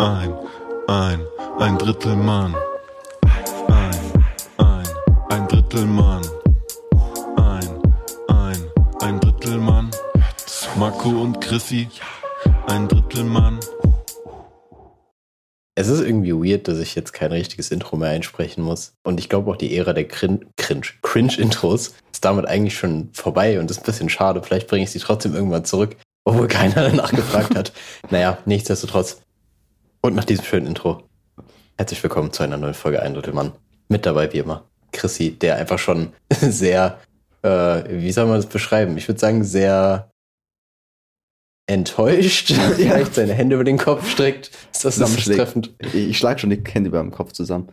ein, ein, ein Drittel Mann. Ein, ein, ein Drittel Mann. Ein, ein, ein Drittel Mann. Marco und Chrissy, ein Drittel Mann. Es ist irgendwie weird, dass ich jetzt kein richtiges Intro mehr einsprechen muss. Und ich glaube auch die Ära der Crin Cringe, Cringe-Intros ist damit eigentlich schon vorbei und ist ein bisschen schade. Vielleicht bringe ich sie trotzdem irgendwann zurück, obwohl keiner danach gefragt hat. Naja, nichtsdestotrotz. Und nach diesem schönen Intro. Herzlich willkommen zu einer neuen Folge Ein Drittel Mann. Mit dabei wie immer Chrissy, der einfach schon sehr, äh, wie soll man das beschreiben? Ich würde sagen, sehr enttäuscht, vielleicht seine Hände über den Kopf streckt. Ist das treffend? Ich schlage schon die Hände über dem Kopf zusammen.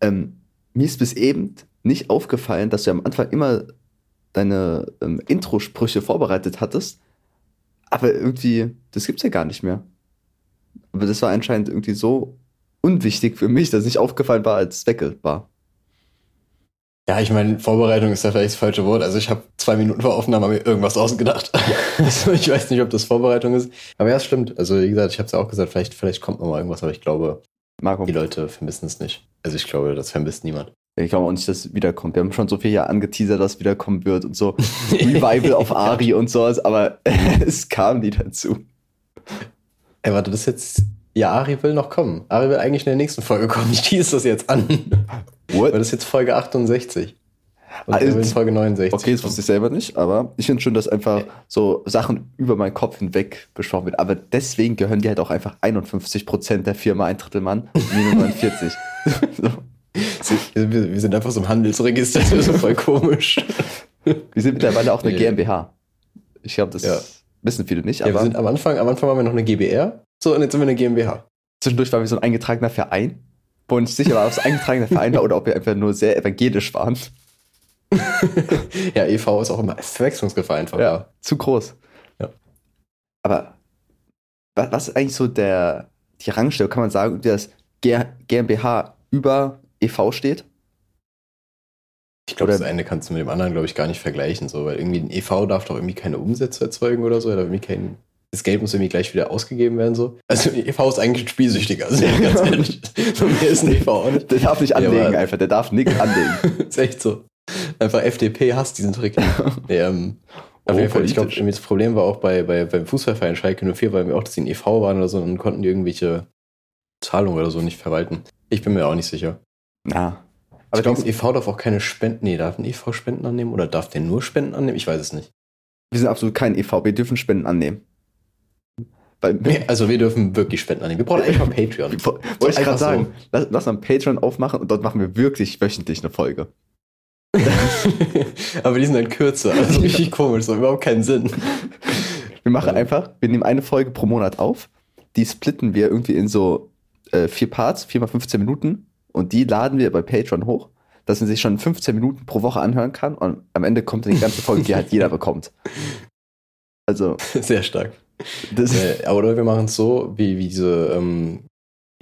Ähm, mir ist bis eben nicht aufgefallen, dass du am Anfang immer deine ähm, Intro-Sprüche vorbereitet hattest. Aber irgendwie, das gibt's ja gar nicht mehr. Aber das war anscheinend irgendwie so unwichtig für mich, dass nicht aufgefallen war, als es weg war. Ja, ich meine, Vorbereitung ist ja vielleicht das falsche Wort. Also ich habe zwei Minuten vor Aufnahme mir irgendwas ausgedacht. also ich weiß nicht, ob das Vorbereitung ist. Aber ja, es stimmt. Also wie gesagt, ich habe es ja auch gesagt, vielleicht, vielleicht kommt noch mal irgendwas, aber ich glaube, Marco, die Leute vermissen es nicht. Also ich glaube, das vermisst niemand. ich glaube auch nicht, dass es wiederkommt. Wir haben schon so viel ja angeteasert, dass es wiederkommen wird und so. Revival auf Ari und sowas, aber es kam nie dazu. Ey, warte, das ist jetzt... Ja, Ari will noch kommen. Ari will eigentlich in der nächsten Folge kommen. Ich tease das jetzt an. What? Weil das ist jetzt Folge 68. Und will in Folge 69. Okay, das wusste ich selber nicht, aber ich finde schon, dass einfach Ja. so Sachen über meinen Kopf hinweg besprochen wird. Aber deswegen gehören die halt auch einfach 51% der Firma ein Drittel Mann und mir nur 49. so. Wir, sind einfach so im Handelsregister. Das ist voll komisch. Wir sind mittlerweile auch eine. GmbH. Ich glaube, das Ja. wissen viele nicht, Ja, wir sind am Anfang, am Anfang waren wir noch eine GBR. So, und jetzt sind wir eine GmbH. zwischendurch waren wir so ein eingetragener Verein, wo nicht sicher war, ob es ein eingetragener Verein war oder ob wir einfach nur sehr evangelisch waren. Ja, EV ist auch immer Verwechslungsgefahr einfach. Ja, zu groß. Ja. Aber was, ist eigentlich so der, die Rangstellung? Kann man sagen, dass GmbH über EV steht? Ich glaube, das eine kannst du mit dem anderen, glaube ich, gar nicht vergleichen, so, weil irgendwie ein EV darf doch irgendwie keine Umsätze erzeugen oder so, oder irgendwie kein, das Geld muss irgendwie gleich wieder ausgegeben werden, so. Also, EV ist eigentlich ein spielsüchtiger, also, ganz ehrlich. So mehr ist ein EV auch nicht. Der darf nicht Ja, anlegen aber- einfach, der darf nichts anlegen. ist echt so. Einfach FDP hasst diesen Trick. nee, ähm, auf Oh, jeden Fall, ich glaube, das Problem war auch bei, bei, beim Fußballverein Schalke 04, weil wir auch, dass die ein EV waren oder so und konnten die irgendwelche Zahlungen oder so nicht verwalten. Ich bin mir auch nicht sicher. Na. Aber Aber ich glaube, ein EV darf auch keine Spenden. Nee, darf ein EV Spenden annehmen oder darf der nur Spenden annehmen? Ich weiß es nicht. wir sind absolut kein EV, wir dürfen Spenden annehmen. Nee, also wir dürfen wirklich Spenden annehmen. Wir brauchen eigentlich mal Patreon. Wollte ich Einfach gerade so. sagen, lass, lass mal Patreon aufmachen und dort machen wir wirklich wöchentlich eine Folge. Aber die sind dann kürzer. Also richtig komisch, so überhaupt keinen Sinn. Wir machen Ja. einfach, wir nehmen eine Folge pro Monat auf, die splitten wir irgendwie in so äh, vier Parts, vier mal 15 Minuten und die laden wir bei Patreon hoch, dass man sich schon 15 Minuten pro Woche anhören kann und am Ende kommt dann die ganze Folge, die halt jeder bekommt. Also, Sehr stark. Äh, oder wir machen es so, wie, wie diese, ähm,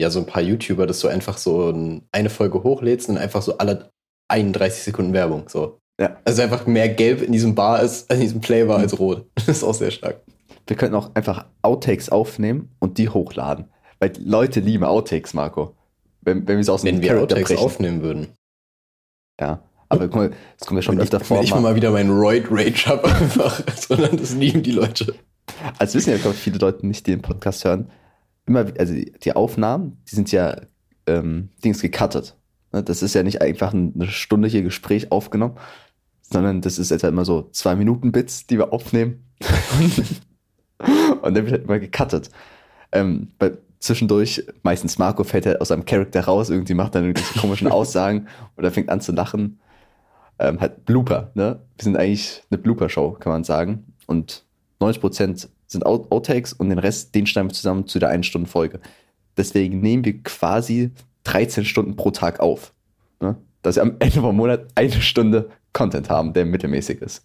ja, so ein paar YouTuber, dass du einfach so ein, eine Folge hochlädst und einfach so alle 31 Sekunden Werbung. So. Ja. Also einfach mehr Gelb in diesem Bar ist, in diesem Play war als Rot. Das ist auch sehr stark. wir könnten auch einfach Outtakes aufnehmen und die hochladen. Weil Leute lieben Outtakes, Marco. Wenn, wenn wir so aus dem Wenn wir Outtakes brechen. aufnehmen würden. Ja. Aber guck mal, das kommt ja schon Wenn öfter ich, vor. wenn ich mal- mal wieder meinen Roid Rage habe, einfach, sondern das lieben die Leute. Also wissen ja, glaube ich, viele Leute nicht, die den Podcast hören. Immer, also die, Aufnahmen, die sind ja ähm, Dings gecuttet. Ne, Das ist ja nicht einfach ein- eine Stunde hier Gespräch aufgenommen, sondern das ist jetzt halt immer so zwei Minuten Bits, die wir aufnehmen. Und dann wird halt immer gecuttet. Ähm, bei, zwischendurch, meistens Marco fällt halt aus seinem Charakter raus, irgendwie macht dann irgendwelche komischen Aussagen oder fängt an zu lachen. Ähm, halt Blooper, ne? Wir sind eigentlich eine Blooper-Show, kann man sagen. Und 90% sind Out Outtakes und den Rest, den schneiden wir zusammen zu der einen Stunde Folge. Deswegen nehmen wir quasi 13 Stunden pro Tag auf. Ne? Dass wir am Ende vom Monat eine Stunde Content haben, der mittelmäßig ist.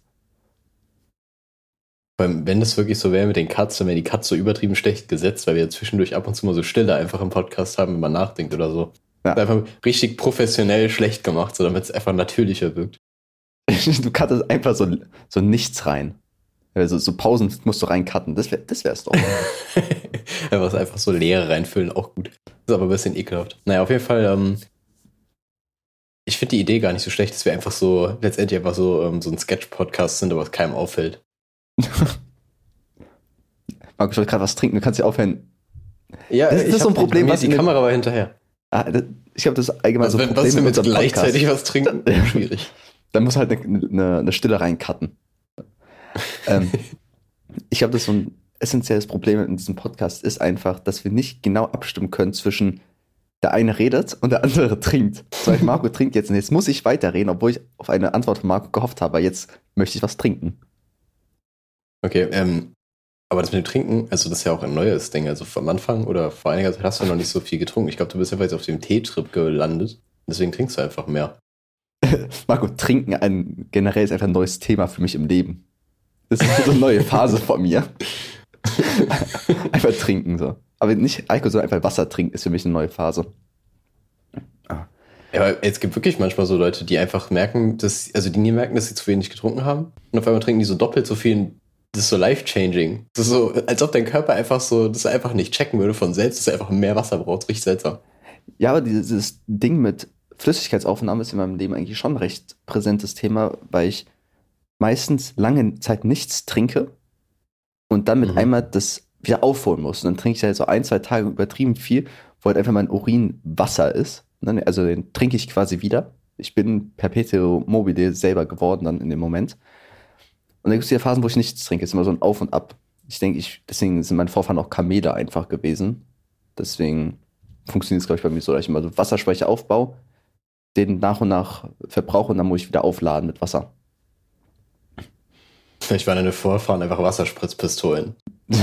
Wenn das wirklich so wäre mit den Cuts, dann wären die Cuts so übertrieben schlecht gesetzt, weil wir ja zwischendurch ab und zu mal so Stille einfach im Podcast haben, wenn man nachdenkt oder so. Ja. Einfach richtig professionell schlecht gemacht, so damit es einfach natürlicher wirkt. Du cuttest einfach so, so nichts rein. Also so Pausen musst du reincutten. Das wäre das wär's doch. einfach, einfach so Leere reinfüllen, auch gut. Ist aber ein bisschen ekelhaft. Naja, auf jeden Fall, ähm, ich finde die Idee gar nicht so schlecht, dass wir einfach so letztendlich einfach so, ähm, so ein Sketch-Podcast sind, aber es keinem auffällt. Marco, ich wollte gerade was trinken, du kannst ja aufhören. Ja, Das- das ist so ein Problem, was die Kamera war hinterher. Ah, das, ich glaube, das ist allgemein Also, so ein wenn, Problem was wir mit unserem gleichzeitig Podcast. was trinken? Schwierig. Dann muss halt eine, eine, eine Stille reincutten. Ähm, ich glaube, das so ein essentielles Problem in diesem Podcast ist einfach, dass wir nicht genau abstimmen können zwischen der eine redet und der andere trinkt. Zum Beispiel Marco trinkt jetzt und jetzt muss ich weiterreden, obwohl ich auf eine Antwort von Marco gehofft habe. Jetzt möchte ich was trinken. Okay, ähm, aber das mit dem Trinken, also das ist ja auch ein neues Ding. Also am Anfang oder vor einiger Zeit hast du noch nicht so viel getrunken. Ich glaube, du bist einfach jetzt auf dem Teetrip gelandet. Deswegen trinkst du einfach mehr. Marco, trinken ein, generell ist einfach ein neues Thema für mich im Leben. Das ist so eine neue Phase von mir. einfach trinken so. Aber nicht Alkohol, sondern einfach Wasser trinken ist für mich eine neue Phase. Ja, aber es gibt wirklich manchmal so Leute, die einfach merken, dass, also die nie merken, dass sie zu wenig getrunken haben. Und auf einmal trinken die so doppelt so viel. Das ist so life-changing. Das ist so, als ob dein Körper einfach so, das einfach nicht checken würde von selbst, dass er einfach mehr Wasser braucht. Richtig seltsam. Ja, aber dieses Ding mit Flüssigkeitsaufnahme ist in meinem Leben eigentlich schon ein recht präsentes Thema, weil ich meistens lange Zeit nichts trinke und dann mit Mhm. einmal das wieder aufholen muss. Und dann trinke ich halt so ein, zwei Tage übertrieben viel, wo halt einfach mein Urin Wasser ist. Ne, Also den trinke ich quasi wieder. Ich bin perpetuo mobile selber geworden dann in dem Moment. Und dann gibt es wieder Phasen, wo ich nichts trinke. Es ist immer so ein Auf und Ab. Ich denke, ich, deswegen sind meine Vorfahren auch Kamele einfach gewesen. Deswegen funktioniert es, glaube ich, bei mir so, dass ich immer so Wasserspeicher aufbaue, den nach und nach verbrauche und dann muss ich wieder aufladen mit Wasser. Ich war deine Vorfahren einfach Wasserspritzpistolen.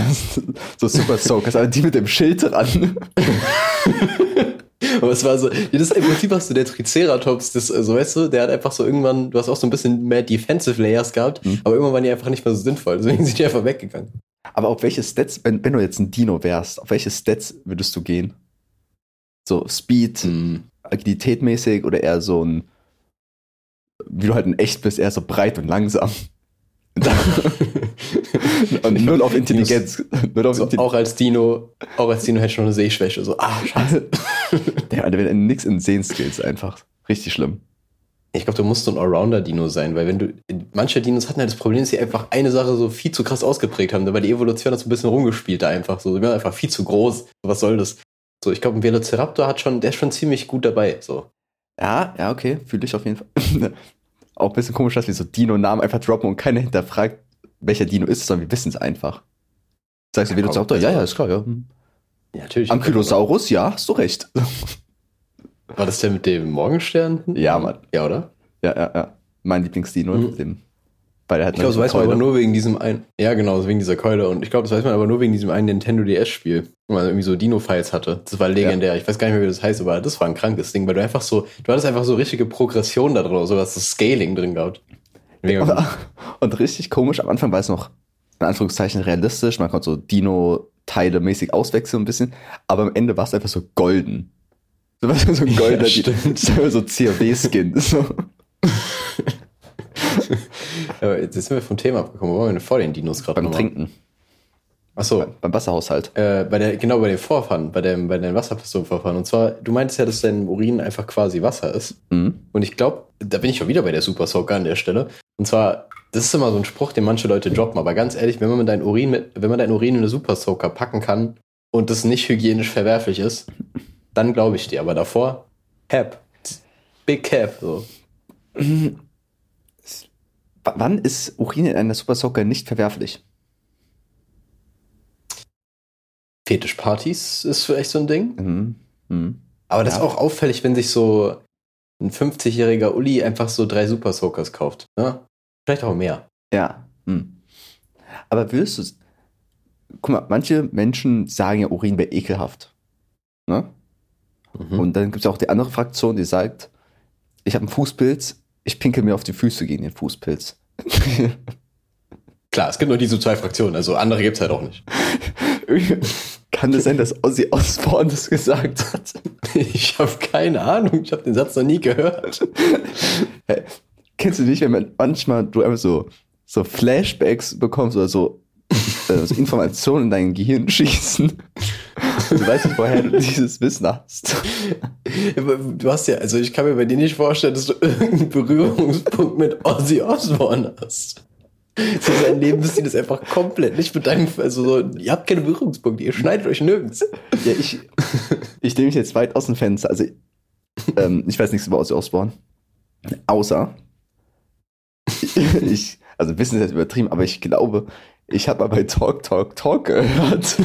so super Soakers, aber die mit dem Schild dran. Aber es war so, das ist im Prinzip hast du der Triceratops, das, so weißt du, der hat einfach so irgendwann, du hast auch so ein bisschen mehr Defensive Layers gehabt, Mhm. aber irgendwann waren die einfach nicht mehr so sinnvoll, deswegen sind die einfach weggegangen. Aber auf welche Stats, wenn, wenn du jetzt ein Dino wärst, auf welche Stats würdest du gehen? So Speed, Hm. Agilität mäßig oder eher so ein, wie du halt in echt bist, eher so breit und langsam. und null auf Intelligenz. Null auf So, Intelligenz. auch als Dino, auch als Dino hätte ich schon eine Sehschwäche, so, ah, scheiße. Der hat nix in Sehskills einfach. Richtig schlimm. Ich glaube, du musst so ein Allrounder-Dino sein, weil wenn du, manche Dinos hatten halt das Problem, dass sie einfach eine Sache so viel zu krass ausgeprägt haben, weil die Evolution hat so ein bisschen rumgespielt da einfach so, sie waren einfach viel zu groß, was soll das? So, ich glaube, ein Velociraptor hat schon, der ist schon ziemlich gut dabei, so. Ja, ja, okay, fühle ich auf jeden Fall. Auch ein bisschen komisch, dass wir so Dino-Namen einfach droppen und keiner hinterfragt, welcher Dino ist, sondern wir wissen es einfach. Sagst du Ja, Velociraptor? komm, Ja, also- ja, ist klar, ja. Hm. Ja, natürlich. Ankylosaurus? Ja, hast du recht. War das der mit dem Morgenstern? Ja, Mann. Ja, oder? Ja, ja, ja. Mein Lieblingsdino. Mhm. Dem, weil der hat Ich glaube, das weiß man Keule. aber nur wegen diesem einen. Ja, genau, wegen dieser Keule. Und ich glaube, das weiß man aber nur wegen diesem einen Nintendo DS-Spiel, wo man irgendwie so Dino-Files hatte. Das war legendär. Ich weiß gar nicht mehr, wie das heißt, aber das war ein krankes Ding, weil du einfach so, du hattest einfach so richtige Progression da drin oder so, hast das Scaling drin gehabt. Und, und richtig komisch, am Anfang war es noch in Anführungszeichen realistisch, man konnte so Dino-Teile mäßig auswechseln ein bisschen, aber am Ende war es einfach so golden. So, weißt du, so ein goldener, Ja, so CAW-Skin. So. Jetzt sind wir vom Thema abgekommen. Wo waren wir denn vor den Dinos gerade Beim nochmal? Trinken, Achso, beim Wasserhaushalt. äh, bei der, genau bei den Vorfahren, bei, dem, bei den Wasserpistolenvorfahren. Und zwar, du meintest ja, dass dein Urin einfach quasi Wasser ist. Mhm. Und ich glaube, da bin ich schon wieder bei der Super Soaker an der Stelle. Und zwar, das ist immer so ein Spruch, den manche Leute droppen, aber ganz ehrlich, wenn man dein Urin mit, wenn man dein Urin in eine Super Soaker packen kann und das nicht hygienisch verwerflich ist, dann glaube ich dir. Aber davor, Cap. Big Cap. So. Wann ist Urin in einer Super Soaker nicht verwerflich? Fetischpartys ist vielleicht so ein Ding. Mhm. Mhm. Aber das Ja. ist auch auffällig, wenn sich so ein 50-jähriger Uli einfach so drei Super Soakers kauft. Ne? Vielleicht auch mehr. Ja. Mhm. Aber würdest du. Guck mal, manche Menschen sagen ja, Urin wäre ekelhaft. Ne? Mhm. Und dann gibt es auch die andere Fraktion, die sagt, ich habe einen Fußpilz, ich pinkel mir auf die Füße gegen den Fußpilz. Klar, es gibt nur diese zwei Fraktionen, also andere gibt es halt auch nicht. Kann es sein, dass Ozzy Osbourne das gesagt hat? Ich habe keine Ahnung, ich habe den Satz noch nie gehört. Kennst du nicht, wenn man manchmal du einfach so so Flashbacks bekommst oder so, äh, so Informationen in dein Gehirn schießen. Du weißt nicht, woher du dieses Wissen hast. Du hast ja, also ich kann mir bei dir nicht vorstellen, dass du irgendeinen Berührungspunkt mit Ozzy Osbourne hast. So sein Leben ist einfach komplett nicht mit deinem, also so, ihr habt keine Berührungspunkte, ihr schneidet euch nirgends. Ja, ich, ich nehme mich jetzt weit aus dem Fenster. Also, ähm, ich weiß nichts über Ozzy Osbourne. Außer, ich, also Wissen ist jetzt übertrieben, aber ich glaube, ich habe mal bei Talk, Talk, Talk gehört,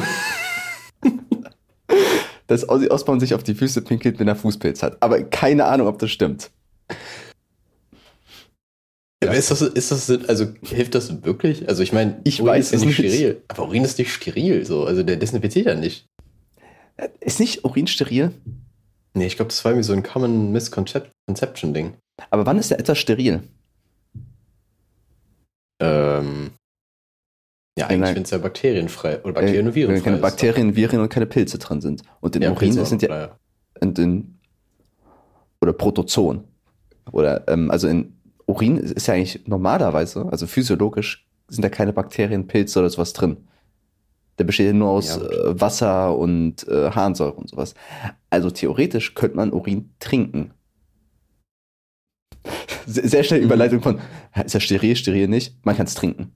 dass Ozzy Osbourne sich auf die Füße pinkelt, wenn er Fußpilz hat. Aber keine Ahnung, ob das stimmt. Aber ist das, ist das, also hilft das wirklich? Also ich meine, Ich Urin weiß ist ja nicht. steril. Aber Urin ist nicht steril, so. Also der desinfiziert ja nicht. Ist nicht Urin steril? Nee, ich glaube, das war irgendwie so ein Common Misconception-Ding. Aber wann ist der etwas steril? Ähm, ja, eigentlich, wenn es ja bakterienfrei oder Bakterien und Äh, Viren Wenn keine Bakterien, Viren und keine Pilze drin sind. Und in Ja, Urin Pilze sind ja auch, in, oder Protozoen. Oder ähm, also in Urin ist ja eigentlich normalerweise, also physiologisch, sind da keine Bakterien, Pilze oder sowas drin. Der besteht ja nur aus Ja, äh, Wasser und äh, Harnsäure und sowas. Also theoretisch könnte man Urin trinken. Sehr, schnell Mhm. Überleitung von, ist er steril, steril nicht? Man kann es trinken.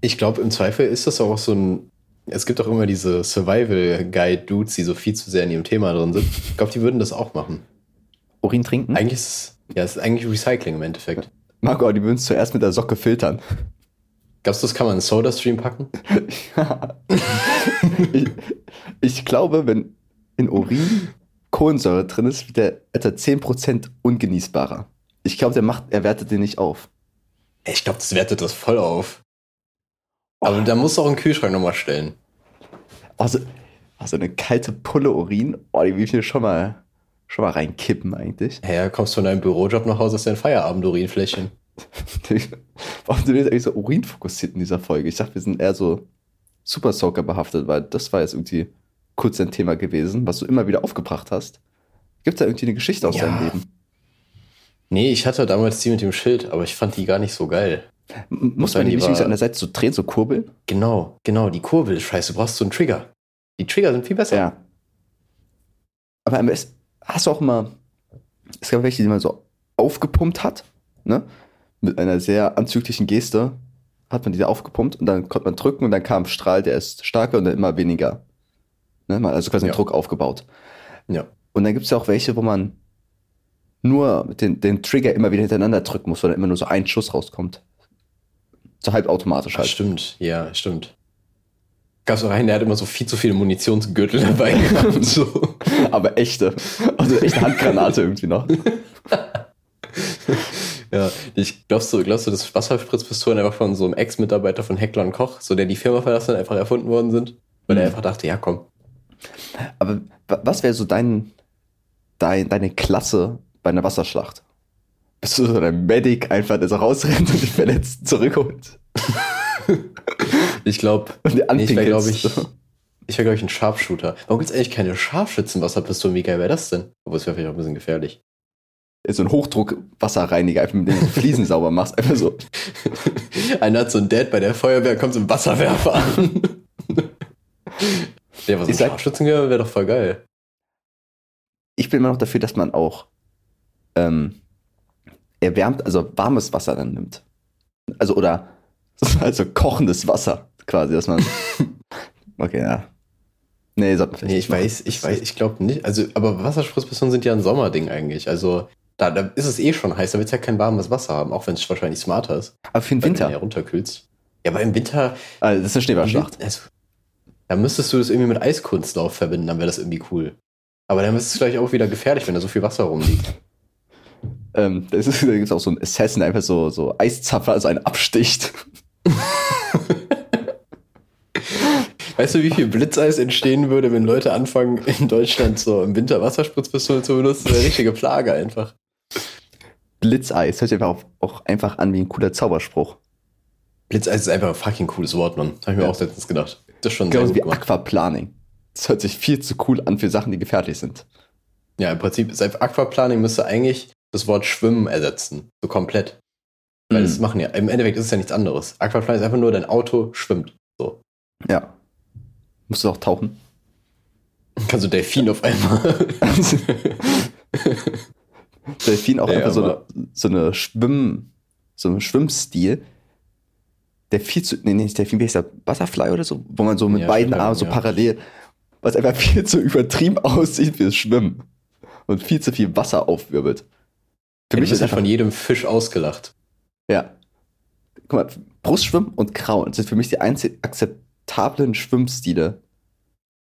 Ich glaube, im Zweifel ist das auch so ein. Es gibt auch immer diese Survival-Guide-Dudes, die so viel zu sehr in ihrem Thema drin sind. Ich glaube, die würden das auch machen. Urin trinken? Eigentlich ist es, ja, es ist eigentlich Recycling im Endeffekt. Marco, die würden es zuerst mit der Socke filtern. Glaubst du, das kann man in Soda-Stream packen? ich, ich glaube, wenn in Urin Kohlensäure drin ist, wird der etwa 10% ungenießbarer. Ich glaube, der macht, er wertet den nicht auf. Ich glaube, das wertet das voll auf. Aber da musst du auch einen Kühlschrank nochmal stellen. Also, also eine kalte Pulle Urin, oh, die will ich mir schon mal, schon mal reinkippen eigentlich. Ja, kommst von deinem Bürojob nach Hause, ist dein Feierabend-Urinfläschchen. Warum sind wir jetzt eigentlich so Urin fokussiert in dieser Folge? Ich dachte, wir sind eher so Super Soaker behaftet, weil das war jetzt irgendwie kurz ein Thema gewesen, was du immer wieder aufgebracht hast. Gibt da irgendwie eine Geschichte aus Ja. deinem Leben? Nee, ich hatte damals die mit dem Schild, aber ich fand die gar nicht so geil. Muss man die nicht irgendwie an der Seite so drehen, so kurbeln? Genau, genau, die Kurbel ist scheiße. Du brauchst so einen Trigger. Die Trigger sind viel besser. Ja. Aber am besten, hast du auch immer, es gab welche, die man so aufgepumpt hat, ne? Mit einer sehr anzüglichen Geste hat man die da aufgepumpt und dann konnte man drücken und dann kam ein Strahl, der ist stärker und dann immer weniger. Ne? Also quasi einen Ja. Druck aufgebaut. Ja. Und dann gibt es ja auch welche, wo man nur den, den Trigger immer wieder hintereinander drücken muss, weil dann immer nur so ein Schuss rauskommt. So halbautomatisch Ach, halt. stimmt, ja, stimmt. Gab's auch einen, der hat immer so viel zu viele Munitionsgürtel dabei gehabt. So. Aber echte. Also echte Handgranate irgendwie noch. Ja, ich glaubst du, glaubst du, dass Wasserspritzpistolen einfach von so einem Ex-Mitarbeiter von Heckler und Koch, so der die Firma verlassen hat, einfach erfunden worden sind? Weil er Mhm. einfach dachte, ja komm. Aber wa- was wäre so dein, dein, deine Klasse bei einer Wasserschlacht? Bist du so ein Medic einfach, der so rausrennt und die Verletzten zurückholt? Ich glaube, nee, ich wäre, glaube ich, ich wäre, glaube ich, ein Scharfshooter. Warum gibt's eigentlich keine Scharfschützen-Wasserpistolen? Wie geil wäre das denn? Obwohl, es wäre vielleicht auch ein bisschen gefährlich. so ein Hochdruck-Wasserreiniger, einfach mit dem du Fliesen sauber machst. Einfach so. Einer hat so ein Dad bei der Feuerwehr, kommt so ein Wasserwerfer an. ja, was Ich ein Scharfschützengewehr wäre doch voll geil. Ich bin immer noch dafür, dass man auch ähm, erwärmt, also warmes Wasser dann nimmt. Also, oder also kochendes Wasser quasi, dass man. Okay, ja. Nee, sollte man vielleicht Nee, nicht ich weiß, ich weiß, ich glaube nicht. Also, aber Wasserspritzpistolen sind ja ein Sommerding eigentlich. Also, da, da ist es eh schon heiß, da willst du ja kein warmes Wasser haben, auch wenn es wahrscheinlich smarter ist. Aber für den weil du Winter. ja runterkühlst. Ja, aber im Winter, Also, das ist eine Schneeballschlacht. also, da müsstest du das irgendwie mit Eiskunstlauf verbinden, dann wäre das irgendwie cool. Aber dann ist es gleich auch wieder gefährlich, wenn da so viel Wasser rumliegt. Ähm, das ist, da gibt es auch so einen Assassin, der einfach so, so Eiszapfer, also einen absticht. Weißt du, wie viel Blitzeis entstehen würde, wenn Leute anfangen, in Deutschland so im Winter Wasserspritzpistolen zu benutzen? Das ist eine richtige Plage einfach. Blitzeis hört sich einfach auch, einfach an wie ein cooler Zauberspruch. Blitzeis ist einfach ein fucking cooles Wort, Mann. Habe ich mir Ja. auch letztens gedacht. Das ist schon sehr Genauso gut wie gemacht. Aquaplaning. Das hört sich viel zu cool an für Sachen, die gefährlich sind. Ja, im Prinzip ist einfach Aquaplaning müsste eigentlich das Wort Schwimmen ersetzen. So komplett. Weil Mhm. das machen ja, im Endeffekt ist es ja nichts anderes. Aquafly ist einfach nur, dein Auto schwimmt. So. Ja. Musst du auch tauchen? Kannst du Delfin auf einmal. Delfin auch Ja, einfach so eine, so eine Schwimm, so ein Schwimmstil, der viel zu, nee, nicht Delfin, wie heißt der, Butterfly oder so, wo man so mit Ja, beiden Armen so ja. parallel, was einfach viel zu übertrieben aussieht fürs Schwimmen und viel zu viel Wasser aufwirbelt. Für mich ist einfach, von jedem Fisch ausgelacht. ja. Guck mal, Brustschwimmen und Krauen sind für mich die einzig akzeptablen Schwimmstile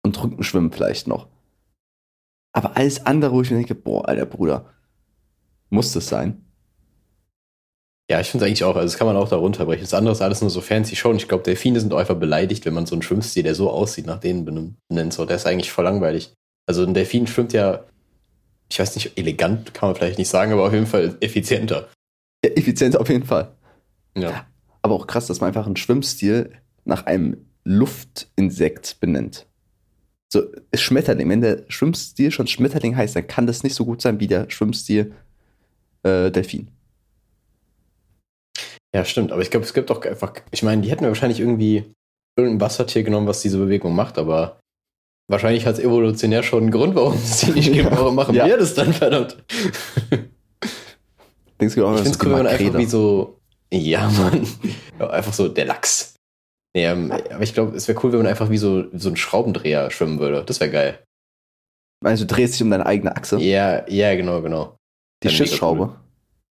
und Rückenschwimmen vielleicht noch. Aber alles andere, wo ich mir denke, boah, alter Bruder, muss das sein? Ja, ich finde es eigentlich auch. Also, das kann man auch da runterbrechen. Das andere ist alles nur so fancy schon. Ich glaube, Delfine sind einfach beleidigt, wenn man so einen Schwimmstil, der so aussieht, nach denen benennt. So, der ist eigentlich voll langweilig. Also, ein Delfin schwimmt ja, ich weiß nicht, elegant kann man vielleicht nicht sagen, aber auf jeden Fall effizienter. Ja, effizient auf jeden Fall. Ja. Aber auch krass, dass man einfach einen Schwimmstil nach einem Luftinsekt benennt. So, ist Schmetterling. Wenn der Schwimmstil schon Schmetterling heißt, dann kann das nicht so gut sein wie der Schwimmstil äh, Delfin. Ja, stimmt. Aber ich glaube, es gibt auch einfach, ich meine, die hätten ja wahrscheinlich irgendwie irgendein Wassertier genommen, was diese Bewegung macht, aber wahrscheinlich hat es evolutionär schon einen Grund, warum es die nicht gibt. Warum machen Ja. wir das dann, verdammt? Denkst du auch, Ich finde es cool, wenn man einfach wie so, ja, Mann, ja, einfach so der Lachs. Nee, ähm, aber ich glaube, es wäre cool, wenn man einfach wie so, so ein Schraubendreher schwimmen würde. Das wäre geil. Also du drehst dich um deine eigene Achse. Ja, ja, genau, genau. die Dann Schiffsschraube.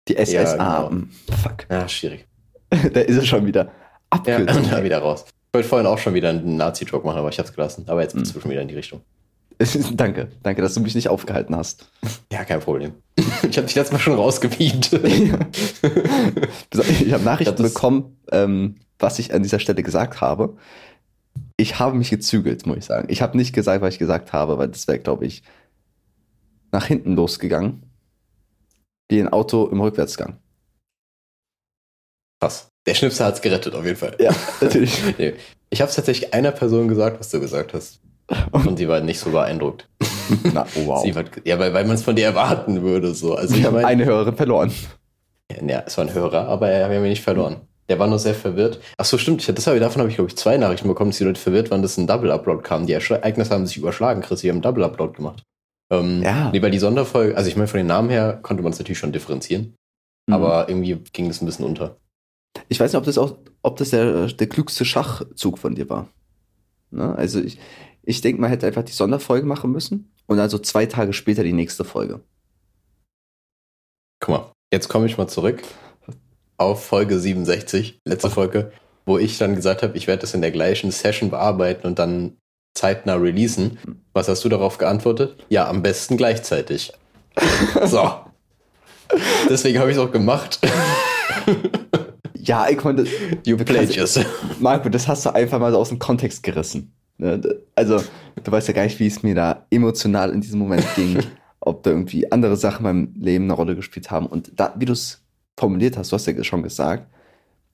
Die SSA. Ja, genau. Fuck. Ja, schwierig. da ist er schon wieder. Ja, Abkürzung. da wieder raus. Ich wollte vorhin auch schon wieder einen Nazi-Joke machen, aber ich hab's gelassen. Aber jetzt bist du schon wieder in die Richtung. danke. Danke, dass du mich nicht aufgehalten hast. Ja, kein Problem. Ich habe dich letztes Mal schon rausgepiept. Ich habe Nachrichten das- bekommen, ähm, was ich an dieser Stelle gesagt habe. Ich habe mich gezügelt, muss ich sagen. Ich habe nicht gesagt, was ich gesagt habe, weil das wäre, glaube ich, nach hinten losgegangen. Wie ein Auto im Rückwärtsgang. Krass. Der Schnipsel hat's gerettet, auf jeden Fall. Ja, natürlich. Nee. Ich habe es tatsächlich einer Person gesagt, was du gesagt hast. Und die war nicht so beeindruckt. Na, oh, wow. Sie war, ja, weil, weil man es von dir erwarten würde. So. Also ich meine, eine Hörerin verloren. ja, es war ein Hörer, aber er haben ihn nicht verloren. Der war nur sehr verwirrt. Ach so, stimmt. Ich, das davon habe ich, glaube ich, zwei Nachrichten bekommen, dass die Leute verwirrt waren, dass ein Double-Upload kam. Die Ereignisse haben sich überschlagen, Chris. Die haben einen Double-Upload gemacht. Ähm, Ja. Nee, weil die Sonderfolge, also ich meine, von den Namen her konnte man es natürlich schon differenzieren. Mhm. Aber irgendwie ging das ein bisschen unter. Ich weiß nicht, ob das auch, ob das der, der klügste Schachzug von dir war. Ne? Also ich, ich denke, man hätte einfach die Sonderfolge machen müssen und dann so zwei Tage später die nächste Folge. Guck mal, jetzt komme ich mal zurück auf Folge 67, letzte Folge, wo ich dann gesagt habe, ich werde das in der gleichen Session bearbeiten und dann zeitnah releasen. Was hast du darauf geantwortet? Ja, am besten gleichzeitig. so. Deswegen habe ich es auch gemacht. Ja, ich meine, das- You played yourself. Marco, das hast du einfach mal so aus dem Kontext gerissen. Ne? Also, du weißt ja gar nicht, wie es mir da emotional in diesem Moment ging, ob da irgendwie andere Sachen in meinem Leben eine Rolle gespielt haben. Und da, wie du es formuliert hast, du hast ja schon gesagt,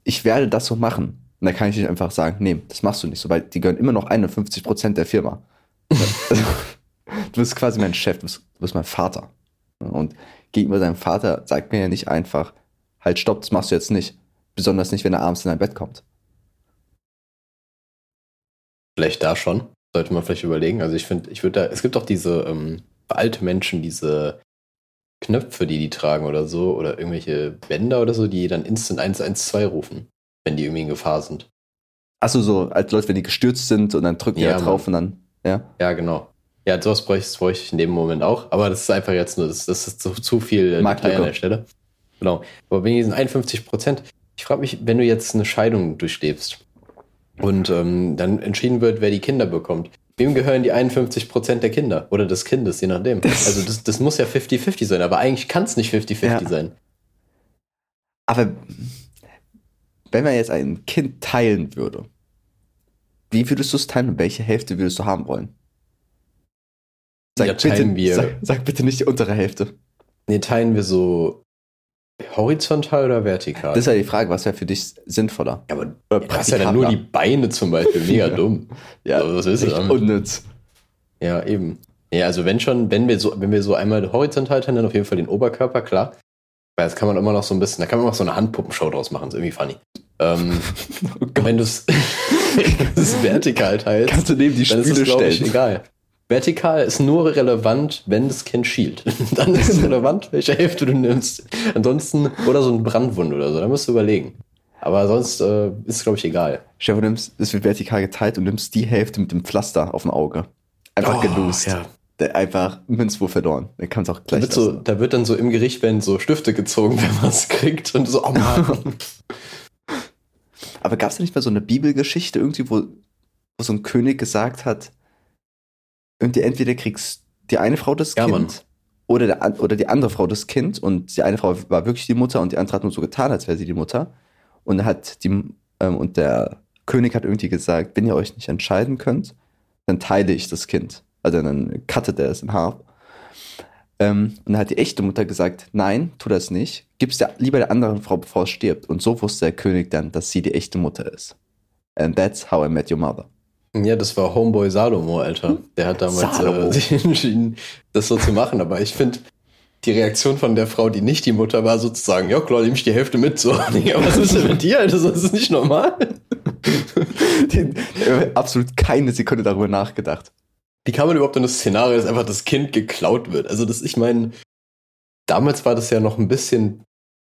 ich werde das so machen. Und da kann ich nicht einfach sagen, nee, das machst du nicht so, weil die gehören immer noch 51 Prozent der Firma. Also, du bist quasi mein Chef, du bist, du bist mein Vater. Und gegenüber deinem Vater sagt mir ja nicht einfach, halt, stopp, das machst du jetzt nicht. Besonders nicht, wenn er abends in dein Bett kommt. Vielleicht da schon. Sollte man vielleicht überlegen. Also ich finde, ich würde da, es gibt auch diese, ähm, für alte Menschen diese Knöpfe, die die tragen oder so, oder irgendwelche Bänder oder so, die dann instant 112 rufen, wenn die irgendwie in Gefahr sind. Achso, so als Leute, wenn die gestürzt sind und dann drücken die Ja, da drauf und dann, ja. Ja, genau. Ja, sowas bräuchte ich, bräuchte ich in dem Moment auch. Aber das ist einfach jetzt nur, das, das ist zu, zu viel äh, Marktlücke. Detail an der Stelle. Genau. Aber diesen 51 Prozent, ich frage mich, wenn du jetzt eine Scheidung durchlebst und ähm, dann entschieden wird, wer die Kinder bekommt, wem gehören die 51 Prozent der Kinder oder des Kindes, je nachdem. Das- also das, das muss ja 50-50 sein, aber eigentlich kann es nicht 50-50 Ja. sein. Aber wenn man jetzt ein Kind teilen würde, wie würdest du es teilen und welche Hälfte würdest du haben wollen? Sag, Ja, teilen bitte, wir- sag, sag bitte nicht die untere Hälfte. Nee, teilen wir so horizontal oder vertikal? Das ist ja die Frage, was wäre für dich sinnvoller? ja, aber du hast ja dann nur die Beine zum Beispiel, mega dumm. ja, was willst du echt damit? unnütz. Ja, eben. Ja, also wenn schon, wenn wir so, wenn wir so einmal horizontal teilen, dann auf jeden Fall den Oberkörper, klar. Weil das kann man immer noch so ein bisschen, da kann man auch so eine Handpuppenshow draus machen, ist irgendwie funny. Ähm, wenn du es vertikal teilst, Kannst du neben die dann ist es, Spüle glaub ich, stellen. egal. Vertikal ist nur relevant, wenn das Kind schielt. Dann ist es relevant, welche Hälfte du nimmst. Ansonsten, oder so ein Brandwund oder so, da musst du überlegen. Aber sonst äh, ist es, glaube ich, egal. Stefan, du nimmst, es wird vertikal geteilt und nimmst die Hälfte mit dem Pflaster auf dem Auge. Einfach Oh, gelost. ja. Einfach Münzwurf verloren. Dann kannst auch Da gleich wird, so, da wird dann so im Gericht, wenn so Stifte gezogen, wenn man es kriegt und so, oh Mann. Aber gab es da nicht mal so eine Bibelgeschichte irgendwie, wo, wo so ein König gesagt hat, irgendwie entweder kriegst die eine Frau das Ja, Kind Mann. oder, der, oder die andere Frau das Kind und die eine Frau war wirklich die Mutter und die andere hat nur so getan, als wäre sie die Mutter. Und hat die ähm, und der König hat irgendwie gesagt, wenn ihr euch nicht entscheiden könnt, dann teile ich das Kind. Also dann cuttet er es in half. Ähm, und dann hat die echte Mutter gesagt, nein, tu das nicht. Gib's der, lieber der anderen Frau, bevor es stirbt. Und so wusste der König dann, dass sie die echte Mutter ist. And that's how I met your mother. Ja, das war Homeboy Salomo, Alter. Der hat damals äh, sich entschieden, das so zu machen. Aber ich finde, die Reaktion von der Frau, die nicht die Mutter war, sozusagen, ja klar, nehme ich die Hälfte mit. So, Digga, was ist denn mit dir, Alter? Das ist nicht normal. Die, absolut keine Sekunde darüber nachgedacht. Wie kann man überhaupt in das Szenario, dass einfach das Kind geklaut wird? Also, das, ich meine, damals war das ja noch ein bisschen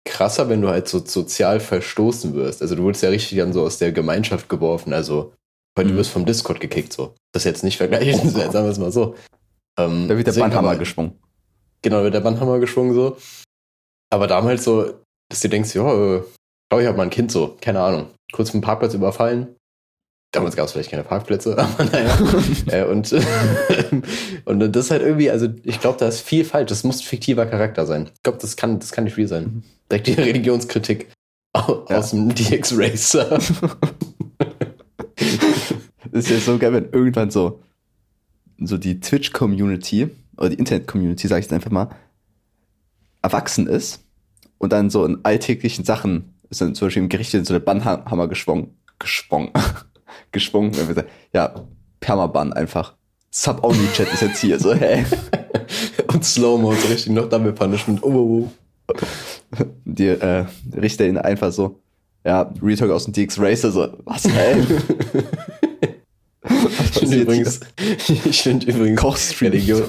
krasser, wenn du halt so sozial verstoßen wirst. Also, du wurdest ja richtig dann so aus der Gemeinschaft geworfen. Also, heute Mhm. wirst vom Discord gekickt, so. Das ist jetzt nicht vergleichenswert, sagen wir es mal so. Ähm, Da wird der Bannhammer aber- geschwungen. Genau, wird der Bannhammer geschwungen so. Aber damals so, dass du denkst, ja, äh, schau, ich hab mal ein Kind so, keine Ahnung, kurz vom Parkplatz überfallen. Damals gab es vielleicht keine Parkplätze, aber naja. äh, und, und das ist halt irgendwie, also ich glaube, da ist viel falsch. Das muss ein fiktiver Charakter sein. Ich glaube, das kann, das kann nicht real sein. Direkt die Religionskritik au- Ja. aus dem DX Racer. Ist ja so geil, wenn irgendwann so, so die Twitch-Community oder die Internet-Community, sag ich jetzt einfach mal, erwachsen ist und dann so in alltäglichen Sachen ist dann zum Beispiel im Gericht so der Bannhammer geschwungen, geschwungen, geschwungen, wenn wir sagen, ja, Permaban einfach. Sub-Only-Chat ist jetzt hier, so, hä? und Slow-Mo, so richtig noch Double Punishment. Oh, oh, oh. Die äh, Richter ihn einfach so, ja, Retalk aus dem DX Racer, so, was, hä? Ich finde übrigens, ich finde übrigens. Religion.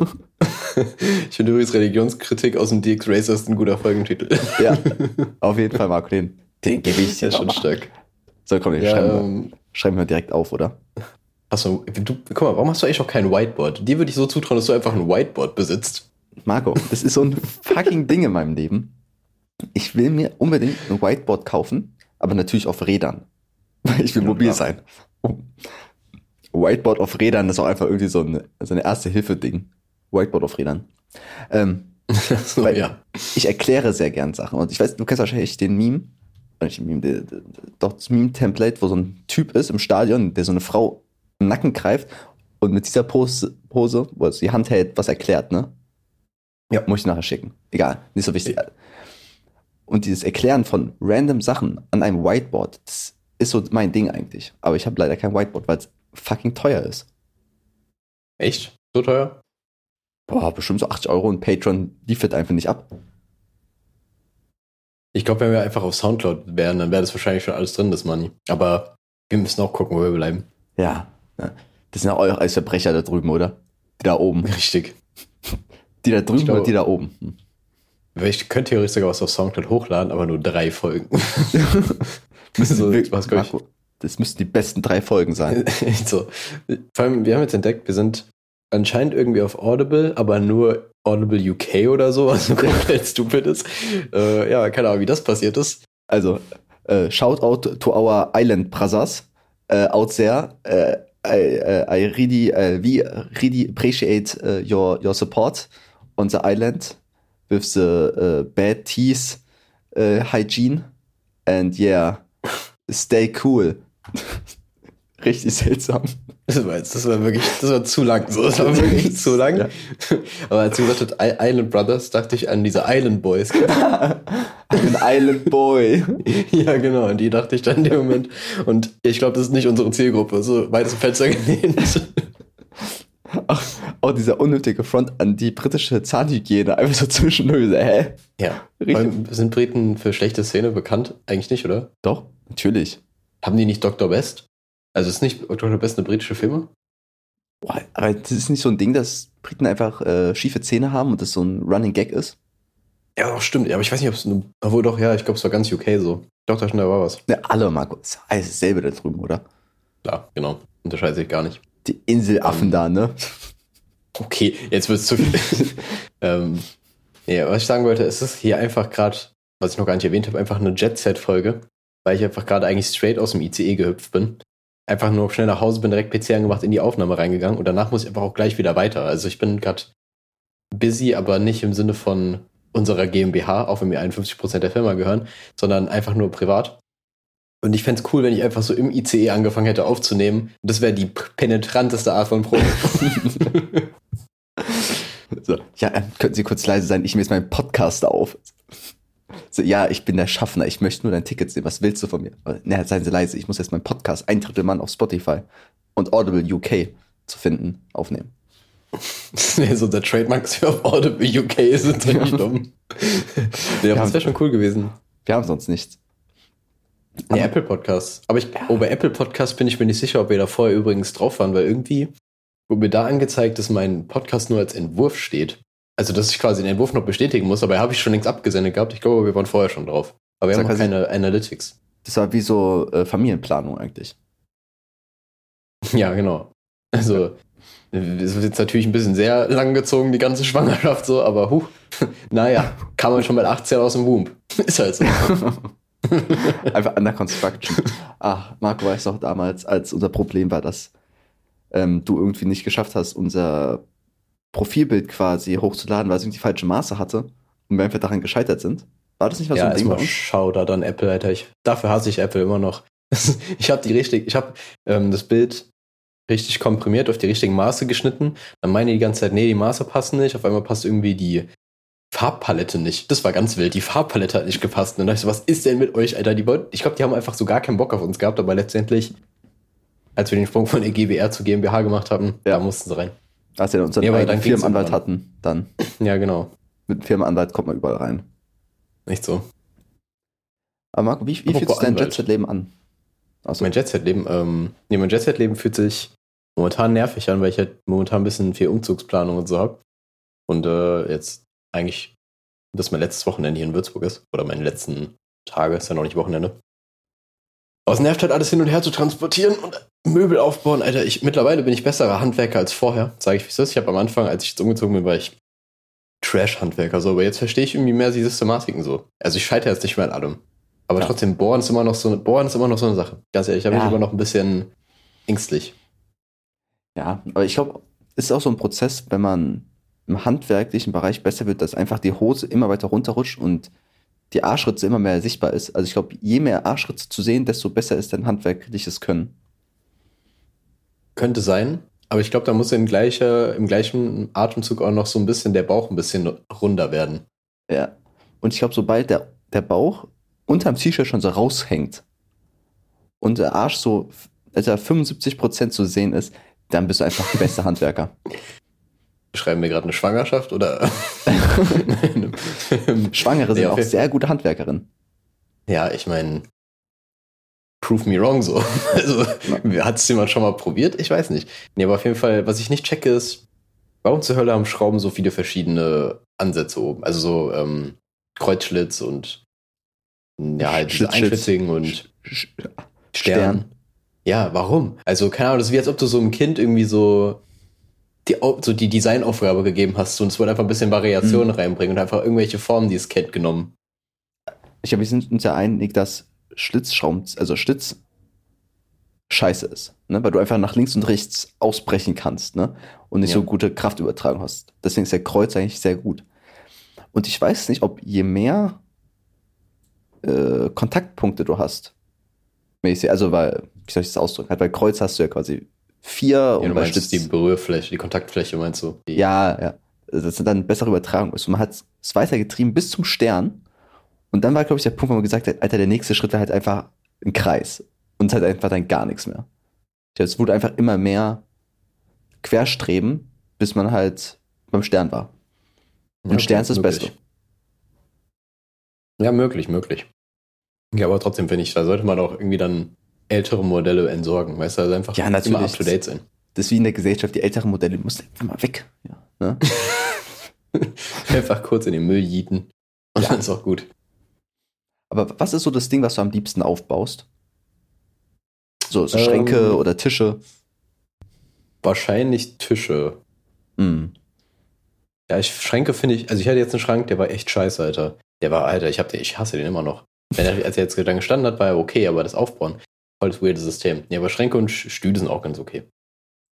ich finde übrigens Religionskritik aus dem DX Racer ist ein guter Folgentitel. Ja, auf jeden Fall, Marco, den, den gebe ich dir Ja, schon schon stark. So, komm, den Ja, schreiben, wir, ähm, schreiben wir direkt auf, oder? achso, du, guck mal, warum hast du eigentlich auch kein Whiteboard? Dir würde ich so zutrauen, dass du einfach ein Whiteboard besitzt. Marco, das ist so ein fucking Ding in meinem Leben. Ich will mir unbedingt ein Whiteboard kaufen, aber natürlich auf Rädern. Weil Ich will Ja, mobil klar. sein. Whiteboard auf Rädern ist auch einfach irgendwie so ein, so eine Erste-Hilfe-Ding. Whiteboard auf Rädern. Ähm, so, ja. ich erkläre sehr gern Sachen. Und ich weiß, du kennst wahrscheinlich den Meme, oder nicht den Meme, der, der, doch das Meme-Template, wo so ein Typ ist im Stadion, der so eine Frau im Nacken greift und mit dieser Pose, Pose wo er die Hand hält, was erklärt, ne? Ja. Muss ich nachher schicken. Egal, nicht so wichtig. Und dieses Erklären von random Sachen an einem Whiteboard, das ist so mein Ding eigentlich. Aber ich habe leider kein Whiteboard, weil es fucking teuer ist. Echt? So teuer? Boah, bestimmt so 80 Euro und Patreon liefert einfach nicht ab. Ich glaube, wenn wir einfach auf Soundcloud wären, dann wäre das wahrscheinlich schon alles drin, das Money. Aber wir müssen auch gucken, wo wir bleiben. Ja. Das sind auch alles Verbrecher da drüben, oder? Die da oben. Richtig. Die da drüben glaube- oder die da oben? Hm. Ich könnte theoretisch sogar was auf Soundcloud hochladen, aber nur drei Folgen. Müssen So, wir- was Marco, das müssten die besten drei Folgen sein. so. Vor allem, wir haben jetzt entdeckt, wir sind anscheinend irgendwie auf Audible, aber nur Audible UK oder so, was komplett stupid ist. Äh, ja, keine Ahnung, wie das passiert ist. Also, äh, shout out to our Island Brothers äh, out there. Äh, I, uh, I really, uh, we really appreciate uh, your your support on the island with the uh, bad teeth uh, hygiene and yeah, stay cool. Richtig seltsam. Das war, jetzt, das war wirklich, das war zu lang. So, das war wirklich zu lang. Ja. Aber als du gesagt hast, Island Brothers, dachte ich an diese Island Boys. Ein Island Boy. ja, genau, an die dachte ich dann in dem Moment. Und ich glaube, das ist nicht unsere Zielgruppe, so weit dem Fenster gelehnt. Ach, auch dieser unnötige Front an die britische Zahnhygiene, einfach so zwischendurch. Hä? Ja. Richtig. Sind Briten für schlechte Szene bekannt? Eigentlich nicht, oder? Doch, natürlich. Haben die nicht Dr. Best? Also ist nicht Dr. Best eine britische Firma? Boah, aber das ist nicht so ein Ding, dass Briten einfach äh, schiefe Zähne haben und das so ein Running Gag ist. Ja, doch, stimmt. Ja, aber ich weiß nicht, ob es eine. Obwohl doch, ja, ich glaube, es war ganz UK so. Doch, da schon da war was. Ja, alle, Marco. Das ist alles dasselbe da drüben, oder? Klar, genau. Unterscheidet sich gar nicht. Die Inselaffen Ähm. da, ne? Okay, jetzt wird es zu viel. ähm, ja, was ich sagen wollte, es ist hier einfach gerade, was ich noch gar nicht erwähnt habe, einfach eine Jet-Set-Folge, weil ich einfach gerade eigentlich straight aus dem ICE gehüpft bin. Einfach nur schnell nach Hause bin, direkt PC angemacht, in die Aufnahme reingegangen und danach muss ich einfach auch gleich wieder weiter. Also ich bin gerade busy, aber nicht im Sinne von unserer GmbH, auch wenn wir 51% der Firma gehören, sondern einfach nur privat. Und ich fänd's cool, wenn ich einfach so im ICE angefangen hätte aufzunehmen. Und das wäre die penetranteste Art von Probe. So, ja, ähm, könnten Sie kurz leise sein? Ich nehme jetzt meinen Podcast auf. So, ja, ich bin der Schaffner, ich möchte nur dein Ticket sehen. Was willst du von mir? Na, seien Sie leise, ich muss jetzt meinen Podcast, ein Drittel Mann auf Spotify und Audible UK zu finden, aufnehmen. Wäre so der Trademark für Audible UK ist natürlich dumm. ja, das wäre schon cool gewesen. Wir haben sonst nichts. Nee, Apple Podcasts. Aber ich, oh, bei Apple Podcasts bin ich mir nicht sicher, ob wir da vorher übrigens drauf waren, weil irgendwie wurde mir da angezeigt, dass mein Podcast nur als Entwurf steht. Also, dass ich quasi den Entwurf noch bestätigen muss, aber habe ich schon längst abgesendet gehabt. Ich glaube, wir waren vorher schon drauf. Aber wir haben noch keine Analytics. Das war wie so äh, Familienplanung eigentlich. Ja, genau. Also, es ist jetzt natürlich ein bisschen sehr lang gezogen, die ganze Schwangerschaft so, aber huh, naja, kam man schon mit 18 aus dem Womb. Ist halt so. Einfach under construction. Ach, Marco weiß noch damals, als unser Problem war, dass ähm, du irgendwie nicht geschafft hast, unser Profilbild quasi hochzuladen, weil es irgendwie falsche Maße hatte und wir einfach daran gescheitert sind. War das nicht so Ja, ein Ding uns? Shoutout an Apple, Alter. Ich, dafür hasse ich Apple immer noch. ich habe die richtig, ich habe ähm, das Bild richtig komprimiert, auf die richtigen Maße geschnitten. Dann meine die ganze Zeit, nee, die Maße passen nicht. Auf einmal passt irgendwie die Farbpalette nicht. Das war ganz wild. Die Farbpalette hat nicht gepasst. Und dann dachte ich so, was ist denn mit euch, Alter? Die wollten, ich glaube, die haben einfach so gar keinen Bock auf uns gehabt, aber letztendlich, als wir den Sprung von der GBR zu GmbH gemacht haben, Ja. da mussten sie rein. Als wir unseren Ja, eigenen dann Firmenanwalt hatten, dann Ja, genau. mit dem Firmenanwalt kommt man überall rein. Nicht so. Aber Marco, wie, wie fühlt sich dein. Jet-Set-Leben an? Also, Mein Jet-Set-Leben, ähm, nee, mein Jet-Set-Leben fühlt sich momentan nervig an, weil ich halt momentan ein bisschen viel Umzugsplanung und so habe. Und äh, jetzt eigentlich, das mein letztes Wochenende hier in Würzburg ist. Oder meine letzten Tage, ist ja noch nicht Wochenende. Es nervt halt alles hin und her zu transportieren und Möbel aufbauen. Alter, ich, mittlerweile bin ich besserer Handwerker als vorher, sage ich wie es ist. Ich habe am Anfang, als ich jetzt umgezogen bin, war ich Trash-Handwerker so, aber jetzt verstehe ich irgendwie mehr die Systematiken so. Also ich scheitere jetzt nicht mehr an allem. Aber Ja. trotzdem, Bohren ist immer noch so eine, Bohren ist immer noch so eine Sache. Ganz ehrlich, da bin Ja. ich immer noch ein bisschen ängstlich. ja, aber ich glaube, es ist auch so ein Prozess, wenn man im handwerklichen Bereich besser wird, dass einfach die Hose immer weiter runterrutscht und die Arschritze immer mehr sichtbar ist. Also ich glaube, je mehr Arschritze zu sehen, desto besser ist dein handwerkliches Können. Könnte sein, aber ich glaube, da muss im, gleiche, im gleichen Atemzug auch noch so ein bisschen der Bauch ein bisschen runder werden. Ja. Und ich glaube, sobald der, der Bauch unterm T-Shirt schon so raushängt und der Arsch so etwa 75% zu sehen ist, dann bist du einfach der beste Handwerker. Beschreiben wir gerade eine Schwangerschaft oder? Schwangere sind Nee, auf auch sehr gute Handwerkerinnen. Ja, ich meine, prove me wrong so. Also, hat es jemand schon mal probiert? Ich weiß nicht. Nee, aber auf jeden Fall, was ich nicht checke, ist, warum zur Hölle haben Schrauben so viele verschiedene Ansätze oben? Also so ähm, Kreuzschlitz und ja, halt Schlitz, Schlitz. einschlitzigen und Sch- Stern. Stern. Ja, warum? Also, keine Ahnung, das ist wie als ob du so einem Kind irgendwie so die, so die Designaufgabe gegeben hast und es wollte einfach ein bisschen Variation Mhm. reinbringen und einfach irgendwelche Formen dieses Kind genommen. Ich glaube, wir sind uns ja einig, dass Schlitzschrauben, also Schlitz scheiße ist, ne? weil du einfach nach links und rechts ausbrechen kannst ne? und nicht Ja. so gute Kraftübertragung hast. Deswegen ist der Kreuz eigentlich sehr gut. Und ich weiß nicht, ob je mehr äh, Kontaktpunkte du hast, mäßig, also weil, wie soll ich das ausdrücken? Halt bei Kreuz hast du ja quasi vier Ja, und du meinst die Berührfläche, die Kontaktfläche meinst du? Die, ja, ja. Das sind dann bessere Übertragungen. Also man hat es weitergetrieben bis zum Stern. Und dann war, glaube ich, der Punkt, wo man gesagt hat, Alter, der nächste Schritt wäre halt einfach ein Kreis. Und es hat einfach dann gar nichts mehr. Es wurde einfach immer mehr Querstreben bis man halt beim Stern war. Und Ja, Stern ist das möglich. Beste. Ja, möglich, möglich. Ja, aber trotzdem finde ich, da sollte man auch irgendwie dann ältere Modelle entsorgen, weißt du, also einfach Ja, natürlich. immer up to date sein. Das ist wie in der Gesellschaft, die älteren Modelle die müssen einfach mal weg. Ja, ne? Einfach kurz in den Müll jieten und Ja. dann ist auch gut. Aber was ist so das Ding, was du am liebsten aufbaust? So, so Ähm. Schränke oder Tische? Wahrscheinlich Tische. Hm. Ja, ich Schränke finde ich, also ich hatte jetzt einen Schrank, der war echt scheiße, Alter. Der war, Alter, ich hab den, ich hasse den immer noch. Wenn er, als er jetzt dann gestanden hat, war er okay, aber das Aufbauen, voll das weirde System. Ja, aber Schränke und Stühle sind auch ganz okay.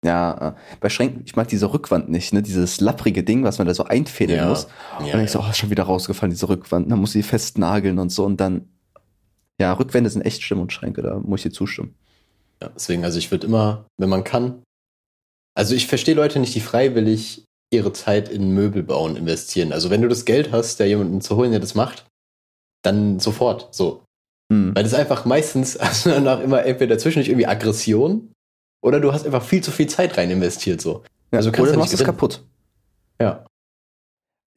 Ja, äh, bei Schränken, ich mag diese Rückwand nicht, ne? Dieses lapprige Ding, was man da so einfädeln Ja. muss. Ja, und dann ich so, oh, ist schon wieder rausgefallen, diese Rückwand. Dann muss sie festnageln und so. Und dann, ja, Rückwände sind echt schlimm und Schränke, da muss ich dir zustimmen. Ja, deswegen, also ich würde immer, wenn man kann, also ich verstehe Leute nicht, die freiwillig ihre Zeit in Möbel bauen investieren. Also wenn du das Geld hast, da jemanden zu holen, der das macht, dann sofort so. Hm. Weil das ist einfach meistens, du danach immer entweder zwischendurch irgendwie Aggression oder du hast einfach viel zu viel Zeit rein investiert so. Ja, Also kannst oder du machst es kaputt. Ja.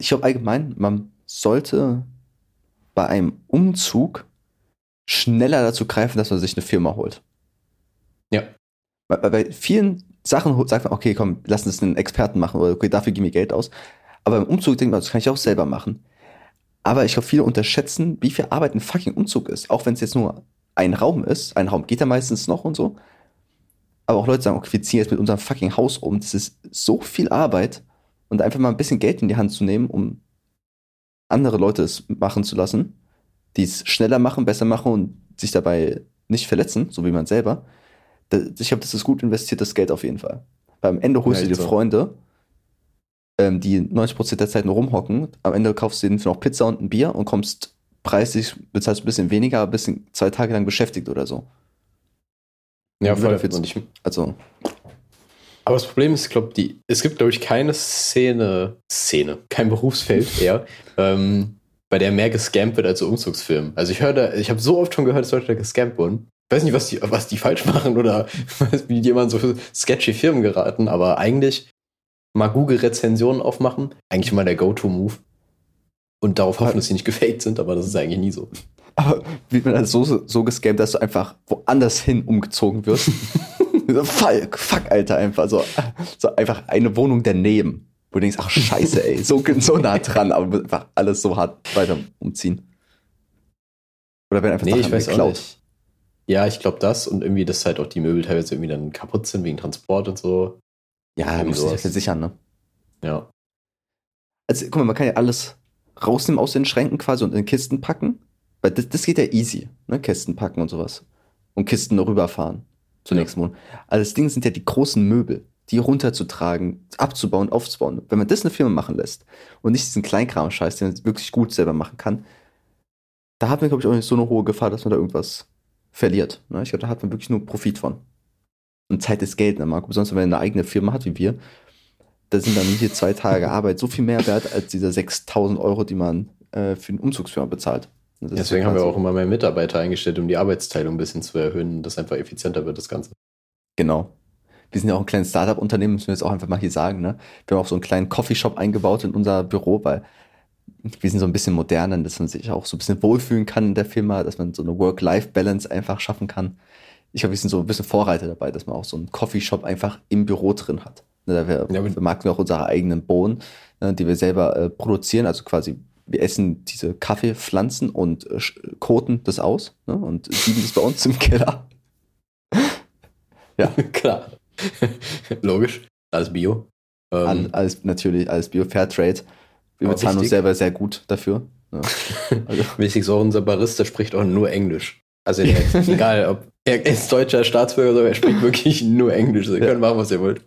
Ich glaube allgemein, man sollte bei einem Umzug schneller dazu greifen, dass man sich eine Firma holt. Ja. Bei, bei- vielen Sachen sagt man, okay, komm, lass uns einen Experten machen oder okay, dafür gib mir Geld aus. Aber beim Umzug denkt man, das kann ich auch selber machen. Aber ich glaube, viele unterschätzen, wie viel Arbeit ein fucking Umzug ist. Auch wenn es jetzt nur ein Raum ist. Ein Raum geht ja meistens noch und so. Aber auch Leute sagen, okay, wir ziehen jetzt mit unserem fucking Haus um. Das ist so viel Arbeit. Und einfach mal ein bisschen Geld in die Hand zu nehmen, um andere Leute es machen zu lassen, die es schneller machen, besser machen und sich dabei nicht verletzen, so wie man selber. Ich glaube, das ist gut investiertes Geld auf jeden Fall. Weil am Ende holst Ja, du dir so. Freunde, ähm, die 90% der Zeit nur rumhocken. Am Ende kaufst du denen noch Pizza und ein Bier und kommst preislich, bezahlst ein bisschen weniger, aber bist zwei Tage lang beschäftigt oder so. Ja, voll. dafür- Und ich, Also, aber das Problem ist, ich glaube, die, es gibt, glaube ich, keine Szene, Szene, kein Berufsfeld eher, ähm, bei der mehr gescampt wird als so Umzugsfirmen. Also ich höre da, ich habe so oft schon gehört, dass Leute da gescampt wurden. Ich weiß nicht, was die, was die falsch machen oder wie jemand so sketchy Firmen geraten, aber eigentlich mal Google-Rezensionen aufmachen, eigentlich immer der Go-To-Move. Und darauf hoffen, dass sie nicht gefaked sind, aber das ist eigentlich nie so. aber wird man dann so, so gescampt, dass du einfach woanders hin umgezogen wirst? fuck, fuck, Alter, einfach so, so einfach eine Wohnung daneben. Wo du denkst, ach scheiße, ey, so, so nah dran, aber einfach alles so hart weiter umziehen. Oder werden einfach Nee, ich weiß auch geklaut. nicht. Ja, ich glaube das und irgendwie, dass halt auch die Möbel teilweise irgendwie dann kaputt sind wegen Transport und so. Ja, Irgendwie muss sich ja versichern, ne? Ja. Also, guck mal, man kann ja alles rausnehmen aus den Schränken quasi und in Kisten packen. Weil das, das geht ja easy, ne? Kisten packen und sowas. Und Kisten rüberfahren zur Ja. nächsten Wohnung. Aber das Ding sind ja die großen Möbel, die runterzutragen, abzubauen, aufzubauen. Wenn man das eine Firma machen lässt und nicht diesen Kleinkram-Scheiß, den man wirklich gut selber machen kann, da hat man, glaube ich, auch nicht so eine hohe Gefahr, dass man da irgendwas verliert. Ne? Ich glaube, da hat man wirklich nur Profit von. Und Zeit ist Geld, ne, Marco? Besonders wenn man eine eigene Firma hat, wie wir, da sind dann hier zwei Tage Arbeit so viel mehr wert als diese 6000 Euro, die man äh, für eine Umzugsfirma bezahlt. Deswegen haben wir auch immer mehr Mitarbeiter eingestellt, um die Arbeitsteilung ein bisschen zu erhöhen, dass einfach effizienter wird, das Ganze. Genau. Wir sind ja auch ein kleines Startup-Unternehmen, müssen wir jetzt auch einfach mal hier sagen. Ne? Wir haben auch so einen kleinen Coffeeshop eingebaut in unser Büro, weil wir sind so ein bisschen moderner, dass man sich auch so ein bisschen wohlfühlen kann in der Firma, dass man so eine Work-Life-Balance einfach schaffen kann. Ich glaube, wir sind so ein bisschen Vorreiter dabei, dass man auch so einen Coffeeshop einfach im Büro drin hat. Ne, Da wir, Ja, vermarkten wir auch unsere eigenen Bohnen, ne, die wir selber äh, produzieren. Also quasi, wir essen diese Kaffeepflanzen und äh, koten das aus ne, und sieben das bei uns im Keller. Ja. Klar. Logisch. Alles Bio. Ähm, All, alles natürlich, alles Bio Fairtrade. Wir bezahlen uns selber sehr gut dafür. Ja. Also, Wichtig ist auch, unser Barista spricht auch nur Englisch. Also egal, ob er ist deutscher Staatsbürger so, er spricht wirklich nur Englisch. Ihr Ja. könnt machen, was ihr wollt.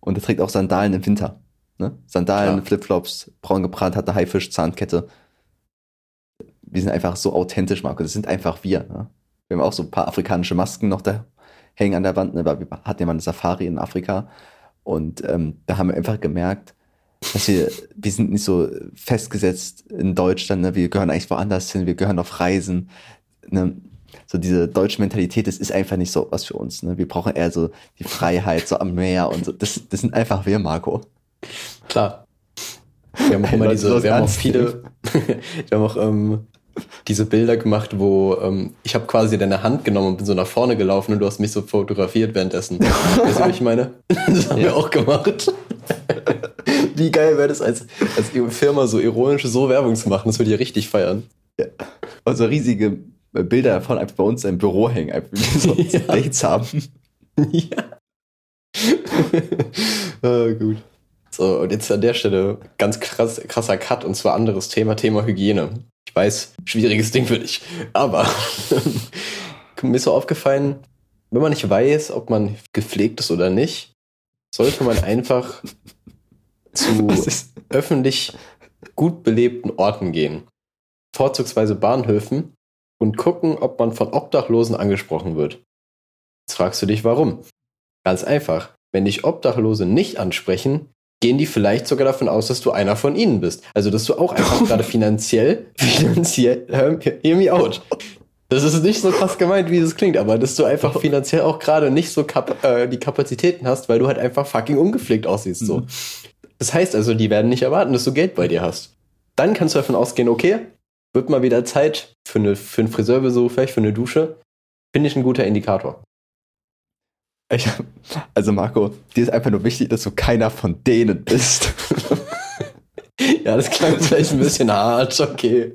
und er trägt auch Sandalen im Winter. Ne? Sandalen, Klar. Flipflops, braun gebrannt, hat eine Haifisch-Zahnkette. Wir sind einfach so authentisch, Marco. Das sind einfach wir. Ne? Wir haben auch so ein paar afrikanische Masken noch da hängen an der Wand, ne? weil wir hatten ja mal eine Safari in Afrika. Und ähm, da haben wir einfach gemerkt, dass wir, wir sind nicht so festgesetzt in Deutschland, ne? wir gehören eigentlich woanders hin, wir gehören auf Reisen. Ne? So diese deutsche Mentalität, das ist einfach nicht so was für uns. Ne? Wir brauchen eher so die Freiheit, so am Meer und so. Das, das sind einfach wir, Marco. Klar. Wir haben auch immer diese, wir haben auch viele, wir haben auch ähm, diese Bilder gemacht, wo ähm, ich habe quasi deine Hand genommen und bin so nach vorne gelaufen und du hast mich so fotografiert währenddessen. weißt du, was ich meine? Das haben wir auch gemacht. Wie geil wäre das als, als Firma so ironisch so Werbung zu machen? Das würde ich richtig feiern. Also riesige Bilder davon einfach bei uns im Büro hängen, einfach wie wir so Ja. Dates haben. Ja. ah, gut. So, und jetzt an der Stelle ganz krass, krasser Cut und zwar anderes Thema, Thema Hygiene. Ich weiß, schwieriges Ding für dich. Aber mir ist so aufgefallen, wenn man nicht weiß, ob man gepflegt ist oder nicht, sollte man einfach zu öffentlich gut belebten Orten gehen. Vorzugsweise Bahnhöfen und gucken, ob man von Obdachlosen angesprochen wird. Jetzt fragst du dich, warum? Ganz einfach. Wenn dich Obdachlose nicht ansprechen, gehen die vielleicht sogar davon aus, dass du einer von ihnen bist. Also, dass du auch einfach gerade finanziell, finanziell, hör, hear me out. Das ist nicht so krass gemeint, wie es klingt, aber dass du einfach finanziell auch gerade nicht so kap äh, die Kapazitäten hast, weil du halt einfach fucking ungepflegt aussiehst. So. Das heißt also, die werden nicht erwarten, dass du Geld bei dir hast. Dann kannst du davon ausgehen, okay, wird mal wieder Zeit für, eine, für einen Friseurbesuch, vielleicht für eine Dusche. Finde ich ein guter Indikator. ich, also Marco, dir ist einfach nur wichtig, dass du keiner von denen bist. Ja, das klang vielleicht ein bisschen hart, okay.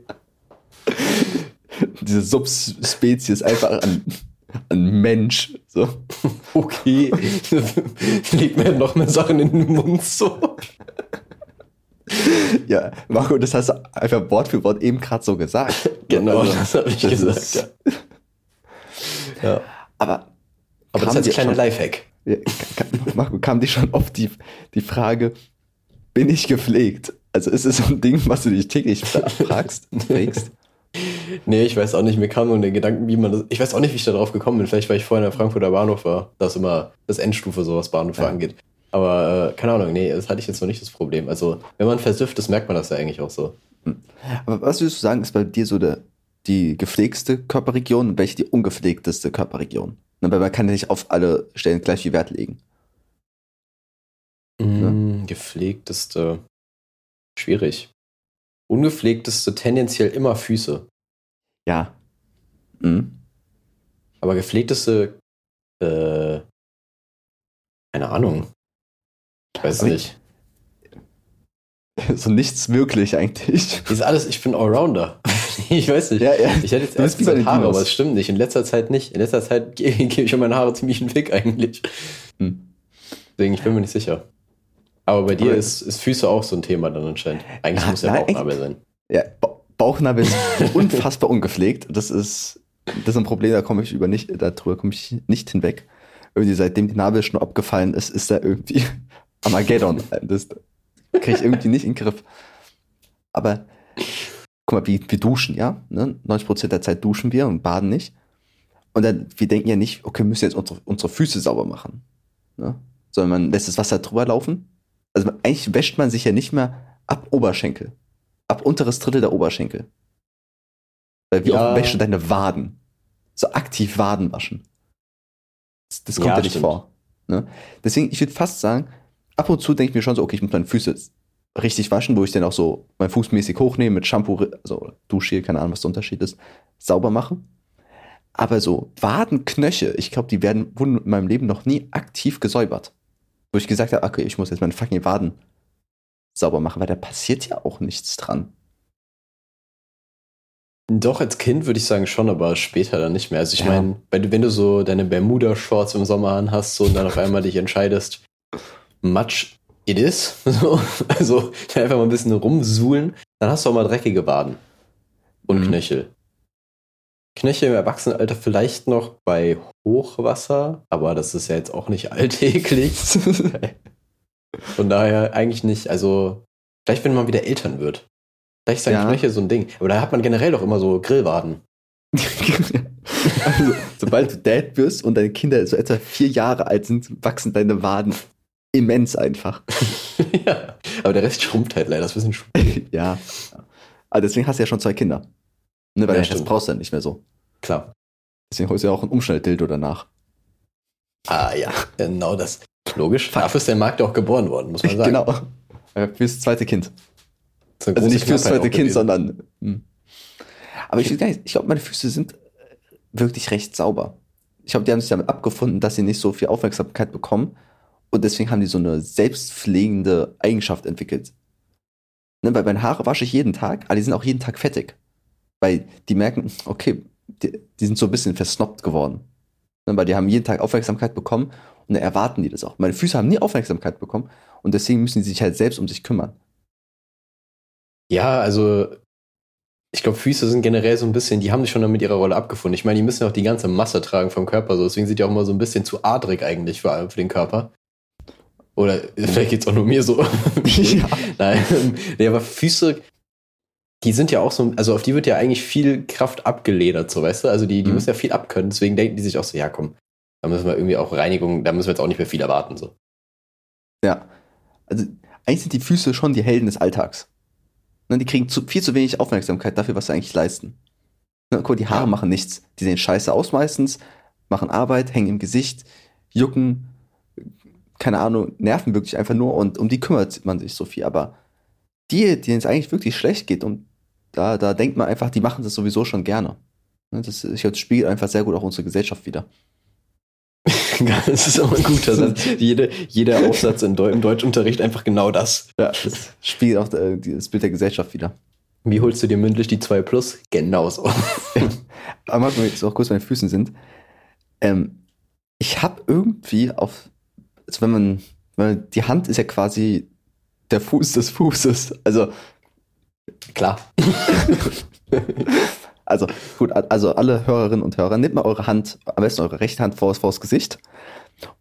Diese Subspezies einfach an, an Mensch. So. Okay. Leg mir noch mehr Sachen in den Mund so. Ja, Marco, das hast du einfach Wort für Wort eben gerade so gesagt. Genau, Also, das habe ich das gesagt. ist- ja. ja. Aber, Aber Kam das ist als kleiner Lifehack. ja, ka- ka- Marco, kam dir schon oft die, die Frage, bin ich gepflegt? Also ist es so ein Ding, was du dich täglich fra- fragst, fragst? Nee, ich weiß auch nicht, mir kam nur der Gedanken, wie man das. Ich weiß auch nicht, wie ich da drauf gekommen bin. Vielleicht, weil ich vorher in der Frankfurter Bahnhof war. Das ist immer das Endstufe, so was Bahnhöfe Ja. angeht. Aber äh, keine Ahnung, nee, das hatte ich jetzt noch nicht das Problem. Also, wenn man versüfft ist, merkt man das ja eigentlich auch so. Aber was würdest du sagen, ist bei dir so der, die gepflegste Körperregion und welche die ungepflegteste Körperregion? Na, Weil man kann ja nicht auf alle Stellen gleich viel Wert legen. Mm, Gepflegteste. Schwierig. Ungepflegteste tendenziell immer Füße. Ja. Mhm. Aber gepflegteste, äh, keine Ahnung. Ich weiß Aber nicht. So nichts wirklich eigentlich. Ist alles, ich bin Allrounder. ich weiß nicht. Ja, ja. Ich hätte jetzt erst gesagt Haare, aber es stimmt nicht. In letzter Zeit nicht. In letzter Zeit ge- gebe ich um meine Haare ziemlich einen Fick eigentlich. Hm. Deswegen, ich bin mir nicht sicher. Aber bei dir Aber- ist, ist Füße auch so ein Thema dann anscheinend. Eigentlich Ja, muss ja nein, Bauchnabel sein. Ja, ba Bauchnabel ist unfassbar ungepflegt. Das ist, das ist ein Problem, da komme ich über nicht, darüber komme ich nicht hinweg. Irgendwie seitdem die Nabel schon abgefallen ist, ist da irgendwie Armageddon. Das kriege ich irgendwie nicht in den Griff. Aber guck mal, wir, wir duschen, ja? Ne? 90% der Zeit duschen wir und baden nicht. Und dann, wir denken ja nicht, okay, wir müssen jetzt unsere, unsere Füße sauber machen. Ne? Sondern man lässt das Wasser drüber laufen. Also eigentlich wäscht man sich ja nicht mehr ab Oberschenkel. Ab unteres Drittel der Oberschenkel. Weil wie Ja. oft wäschst du deine Waden? So aktiv Waden waschen. Das, das kommt Ja, ja, nicht stimmt. vor. Ne? Deswegen, ich würde fast sagen, ab und zu denke ich mir schon so, okay, ich muss meine Füße richtig waschen, wo ich dann auch so mein Fuß mäßig hochnehme, mit Shampoo, also Duschgel, keine Ahnung, was der Unterschied ist, sauber mache. Aber so Wadenknöche, ich glaube, die werden, wurden in meinem Leben noch nie aktiv gesäubert. Wo ich gesagt habe, okay, ich muss jetzt meine fucking Waden sauber machen, weil da passiert ja auch nichts dran. Doch, als Kind würde ich sagen schon, aber später dann nicht mehr. Also ich Ja. meine, wenn du, wenn du so deine Bermuda-Shorts im Sommer anhast so, und dann auf einmal dich entscheidest, Matsch it is, so, also einfach mal ein bisschen rumsuhlen, dann hast du auch mal dreckige Waden und Mhm. Knöchel. Knöchel im Erwachsenenalter vielleicht noch bei Hochwasser, aber das ist ja jetzt auch nicht alltäglich. Von daher eigentlich nicht. Also, vielleicht wenn man wieder Eltern wird. Vielleicht sind Ja. Knöchel so ein Ding. Aber da hat man generell doch immer so Grillwaden. also, sobald du Dad wirst und deine Kinder so etwa vier Jahre alt sind, wachsen deine Waden immens einfach. ja. Aber der Rest schrumpft halt leider. Das bisschen schwierig. ja. Aber deswegen hast du ja schon zwei Kinder. Ne, weil Ja, das brauchst du dann nicht mehr so. Klar. Deswegen holst du ja auch ein Umschnelldildo danach. Ah ja, genau das. Logisch. Dafür ist der Markt auch geboren worden, muss man sagen. Genau. Fürs zweite Kind. Also nicht fürs zweite Kind, gewesen. sondern. Hm. Aber ich, nicht, ich glaube, meine Füße sind wirklich recht sauber. Ich glaube, die haben sich damit abgefunden, dass sie nicht so viel Aufmerksamkeit bekommen. Und deswegen haben die so eine selbstpflegende Eigenschaft entwickelt. Ne, weil meine Haare wasche ich jeden Tag, aber die sind auch jeden Tag fettig. Weil die merken, okay, die, die sind so ein bisschen versnobbt geworden. Ne, weil die haben jeden Tag Aufmerksamkeit bekommen und dann erwarten die das auch. Meine Füße haben nie Aufmerksamkeit bekommen und deswegen müssen die sich halt selbst um sich kümmern. Ja, also ich glaube, Füße sind generell so ein bisschen, die haben sich schon dann mit ihrer Rolle abgefunden. Ich meine, die müssen auch die ganze Masse tragen vom Körper, so deswegen sind die auch immer so ein bisschen zu adrig eigentlich für, für den Körper. Oder vielleicht geht's auch nur mir so. Ja. Nein, nee, aber Füße, die sind ja auch so, also auf die wird ja eigentlich viel Kraft abgeledert, so weißt du? Also die, die Mhm. müssen ja viel abkönnen, deswegen denken die sich auch so, ja komm, da müssen wir irgendwie auch Reinigung, da müssen wir jetzt auch nicht mehr viel erwarten. So. Ja. Also eigentlich sind die Füße schon die Helden des Alltags. Ne, die kriegen zu, viel zu wenig Aufmerksamkeit dafür, was sie eigentlich leisten. Ne, guck, mal, die Haare Ja. machen nichts. Die sehen scheiße aus meistens, machen Arbeit, hängen im Gesicht, jucken, keine Ahnung, nerven wirklich einfach nur und um die kümmert man sich so viel. Aber die, denen es eigentlich wirklich schlecht geht und da, da denkt man einfach, die machen das sowieso schon gerne. Ne, Das, ich glaube, das spiegelt einfach sehr gut auch unsere Gesellschaft wieder. das ist immer ein guter Satz. Jede, jeder Aufsatz im Deutschunterricht einfach genau das. Ja, das spiegelt auch äh, das Bild der Gesellschaft wieder. Wie holst du dir mündlich die 2 Plus? Genauso. Aber mal, jetzt auch kurz bei den Füßen sind. Ähm, ich habe irgendwie auf, also wenn man, weil die Hand ist ja quasi der Fuß des Fußes. Also, Klar. also gut, also alle Hörerinnen und Hörer, nehmt mal eure Hand, am besten eure rechte Hand vor, vor das Gesicht.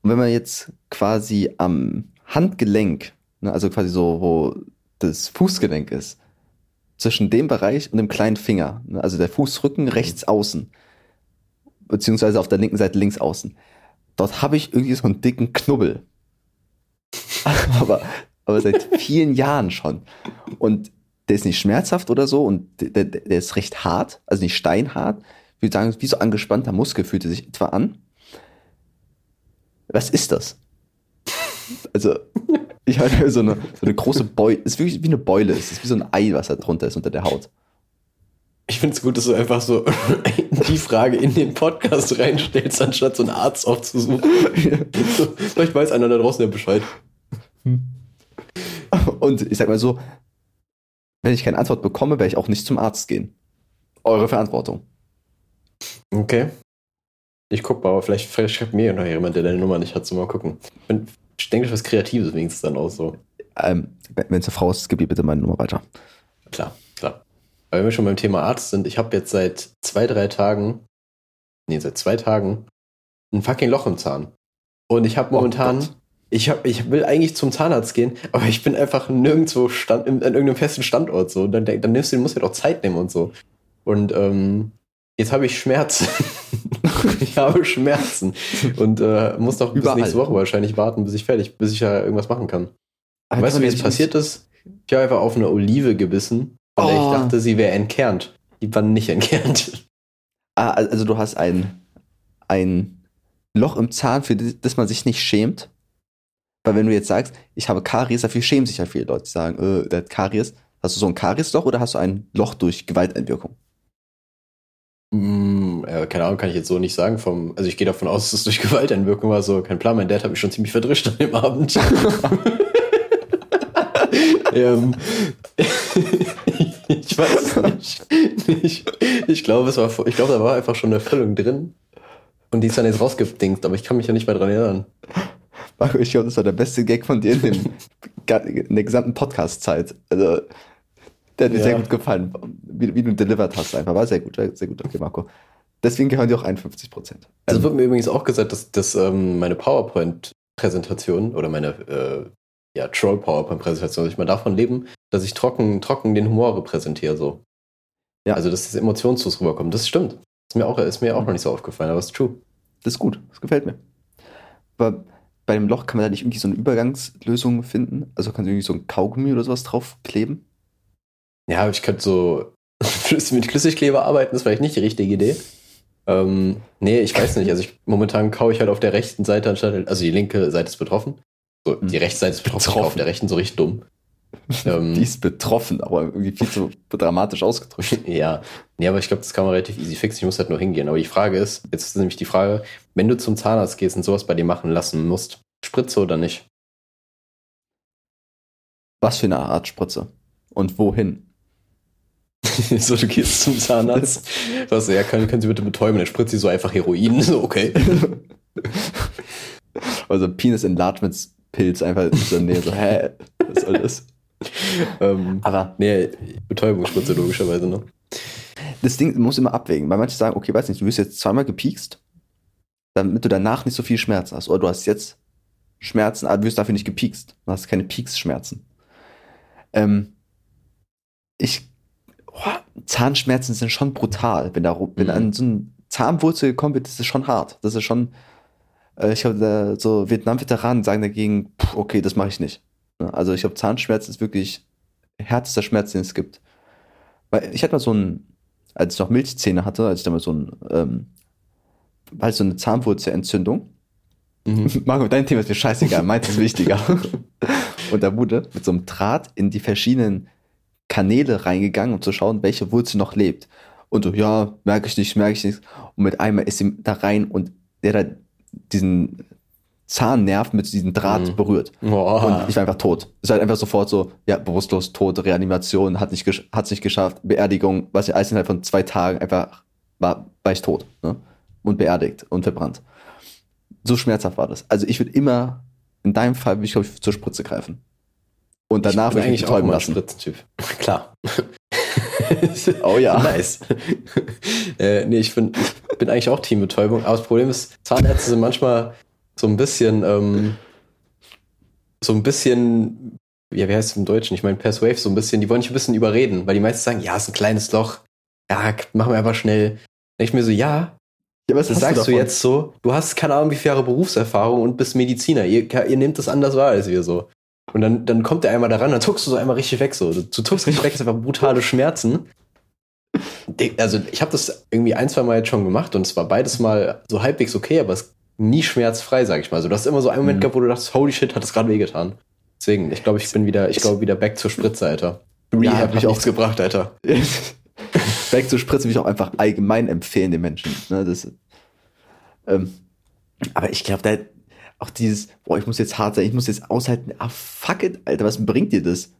Und wenn man jetzt quasi am Handgelenk, ne, also quasi so, wo das Fußgelenk ist, zwischen dem Bereich und dem kleinen Finger, ne, also der Fußrücken rechts außen, beziehungsweise auf der linken Seite links außen, dort habe ich irgendwie so einen dicken Knubbel. aber, aber seit vielen Jahren schon. Und der ist nicht schmerzhaft oder so und der, der, ist recht hart, also nicht steinhart. Ich würde sagen, wie so angespannter Muskel fühlt er sich etwa an. Was ist das? Also, ich habe so eine, so eine große Beule, ist wirklich wie eine Beule, es ist wie so ein Ei, was da drunter ist unter der Haut. Ich finde es gut, dass du einfach so die Frage in den Podcast reinstellst, anstatt so einen Arzt aufzusuchen. Vielleicht weiß einer da draußen ja Bescheid. Und ich sag mal so, wenn ich keine Antwort bekomme, werde ich auch nicht zum Arzt gehen. Eure Verantwortung. Okay. Ich guck mal, aber vielleicht, vielleicht schreibt mir noch jemand, der deine Nummer nicht hat, so mal gucken. Ich denke, was Kreatives wenigstens dann auch so. Ähm, wenn es eine Frau ist, gib ihr bitte meine Nummer weiter. Klar, wenn wir schon beim Thema Arzt sind, ich habe jetzt seit zwei, drei Tagen, nee, seit zwei Tagen, ein fucking Loch im Zahn. Und ich habe momentan, Gott. ich, hab, ich will eigentlich zum Zahnarzt gehen, aber ich bin einfach nirgendwo stand, in, an irgendeinem festen Standort so. Und dann, dann nimmst du, musst du ja doch Zeit nehmen und so. Und ähm, jetzt habe ich Schmerzen. ich habe Schmerzen. Und äh, muss noch bis Überall. nächste Woche wahrscheinlich warten, bis ich fertig, bis ich ja irgendwas machen kann. weißt du, wie es passiert ist? Ich habe einfach auf eine Olive gebissen, Oh. ich dachte, sie wäre entkernt. Die war nicht entkernt. Ah, also du hast ein, ein Loch im Zahn, für das man sich nicht schämt. Weil wenn du jetzt sagst, ich habe Karies, dafür schämen sich ja viele Leute, die sagen, äh, der hat Karies. Hast du so ein Kariesloch oder hast du ein Loch durch Gewalteinwirkung? Mm, äh, keine Ahnung, kann ich jetzt so nicht sagen. Vom, also ich gehe davon aus, dass es durch Gewalteinwirkung war. So, kein Plan. Mein Dad hat mich schon ziemlich verdrischt an dem Abend. ähm, weiß nicht. Ich, glaube, es war, ich glaube, da war einfach schon eine Füllung drin. Und die ist dann jetzt rausgedingst, aber ich kann mich ja nicht mehr dran erinnern. Marco, ich glaube, das war der beste Gag von dir in, dem, in der gesamten Podcast-Zeit. Also, der hat mir Ja. sehr gut gefallen, wie, wie du delivered hast einfach. War sehr gut, sehr gut. Okay, Marco. Deswegen gehören dir auch 51 Prozent. Also wird mir übrigens auch gesagt, dass, dass ähm, meine PowerPoint-Präsentation oder meine äh, ja, Troll-PowerPoint-Präsentation, dass ich mal davon leben, dass ich trocken, trocken den Humor repräsentiere. So. Ja. Also, dass das emotionslos rüberkommt. Das stimmt. Ist mir auch, ist mir auch noch nicht so aufgefallen, aber es ist true. Das ist gut, das gefällt mir. Aber bei dem Loch kann man da nicht irgendwie so eine Übergangslösung finden? Also kannst du irgendwie so ein Kaugummi oder sowas draufkleben? Ja, ich könnte so mit Flüssigkleber arbeiten, ist vielleicht nicht die richtige Idee. Ähm, nee, ich weiß nicht. Also ich, momentan kaue ich halt auf der rechten Seite anstatt, also die linke Seite ist betroffen. So, die Hm. rechte Seite ist betroffen, kaue auf der rechten so richtig dumm. ähm, Die ist betroffen, aber irgendwie viel zu dramatisch ausgedrückt. ja, nee, aber ich glaube, das kann man relativ easy fixen. Ich muss halt nur hingehen. Aber die Frage ist, jetzt ist nämlich die Frage, wenn du zum Zahnarzt gehst und sowas bei dir machen lassen musst, Spritze oder nicht? Was für eine Art Spritze? Und wohin? so, du gehst zum Zahnarzt. Was, ja, können, können Sie bitte betäuben? Dann spritzt sie so einfach Heroin. So, okay. Also Penis Enlargements Pilz einfach in der Nähe. So, hä? Was soll das? ähm, Aber nee, Betäubungsspritze logischerweise, ne? das Ding muss immer abwägen, weil manche sagen, okay, weiß nicht, du wirst jetzt zweimal gepiekst, damit du danach nicht so viel Schmerzen hast. Oder du hast jetzt Schmerzen, aber du wirst dafür nicht gepiekst. Du hast keine Pieksschmerzen. Ähm, ich, oh, Zahnschmerzen sind schon brutal. Wenn, da, wenn Mhm. an so eine Zahnwurzel gekommen wird, das ist schon hart. Das ist schon, ich habe so Vietnam-Veteranen sagen dagegen, pff, okay, das mache ich nicht. Ne? Also ich glaube, Zahnschmerzen ist wirklich härtester Schmerz, den es gibt. Weil ich hatte mal so ein, als ich noch Milchzähne hatte, als ich damals so ein, ähm, halt so eine Zahnwurzelentzündung. Mhm. Marco, dein Thema ist mir scheißegal, meins ist wichtiger. Und da wurde mit so einem Draht in die verschiedenen Kanäle reingegangen, um zu schauen, welche Wurzel noch lebt. Und so, ja, merke ich nicht, merke ich nicht. Und mit einmal ist sie da rein und der da diesen Zahnnerv mit diesem Draht Mhm. berührt. Boah. Und ich war einfach tot. Ist halt einfach sofort so, ja, bewusstlos, tot, Reanimation, hat nicht, hat's nicht geschafft, Beerdigung, was ja alles innerhalb von zwei Tagen einfach war, war ich tot, ne? Und beerdigt und verbrannt. So schmerzhaft war das. Also ich würde immer, in deinem Fall würde ich, glaube ich, zur Spritze greifen. Und danach würde ich mich betäuben lassen. Spritzentyp. Klar. Oh ja. Nice. äh, nee, ich bin, ich bin eigentlich auch Teambetäubung. Aber das Problem ist, Zahnärzte sind manchmal so ein bisschen, ähm, so ein bisschen, ja, wie heißt es im Deutschen? Ich meine, Persuave, so ein bisschen, die wollen dich ein bisschen überreden, weil die meisten sagen, ja, ist ein kleines Loch. Ja, machen wir einfach schnell. Dann ich mir so, ja, Ja, was das sagst du davon? jetzt so. Du hast keine Ahnung, wie viele Jahre Berufserfahrung und bist Mediziner. Ihr, ihr nehmt das anders wahr als wir so. Und dann, dann kommt der einmal daran, dann zuckst du so einmal richtig weg so. Du, du zuckst richtig weg, ist einfach brutale Schmerzen. Also ich habe das irgendwie ein, zwei Mal jetzt schon gemacht und es war beides mal so halbwegs okay, aber es nie schmerzfrei, sag ich mal. Also du hast immer so einen Moment Mhm. gehabt, wo du dachtest, holy shit, hat das gerade wehgetan. Deswegen, ich glaube, ich bin wieder, ich glaube wieder back zur Spritze, Alter. Rehab hab hat ich auch- gebracht, Alter. Back zur Spritze würde ich auch einfach allgemein empfehlen den Menschen. Ne, das, ähm, aber ich glaube, da auch dieses, boah, ich muss jetzt hart sein, ich muss jetzt aushalten. Ah, fuck it, Alter, was bringt dir das?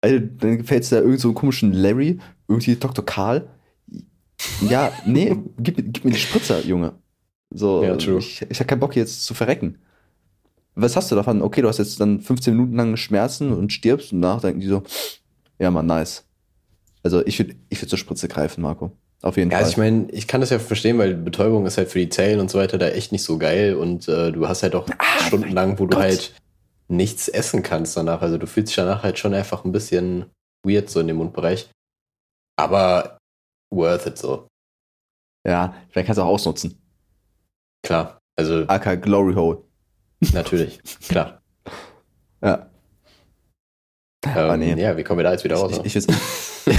Also, dann gefällt da irgend so einen komischen Larry, irgendwie Dr. Karl. Ja, nee, gib, mir- gib mir die Spritzer, Junge. So, Ja, true. ich, ich habe keinen Bock jetzt zu verrecken. Was hast du davon? Okay, du hast jetzt dann 15 Minuten lang Schmerzen und stirbst und danach denken die so, ja, man, nice. Also ich würde ich würd zur Spritze greifen, Marco. Auf jeden Ja, also ich Fall. meine, ich kann das ja verstehen, weil Betäubung ist halt für die Zellen und so weiter da echt nicht so geil und äh, du hast halt auch stundenlang, wo du Gott. halt nichts essen kannst danach. Also du fühlst dich danach halt schon einfach ein bisschen weird so in dem Mundbereich. Aber worth it so. ja, vielleicht kannst du auch ausnutzen. Klar. Also AK Glory Hole. natürlich. Klar. Ja. Ähm, Ah, nee. Ja, wie kommen wir da jetzt wieder raus? Ich, ich, ich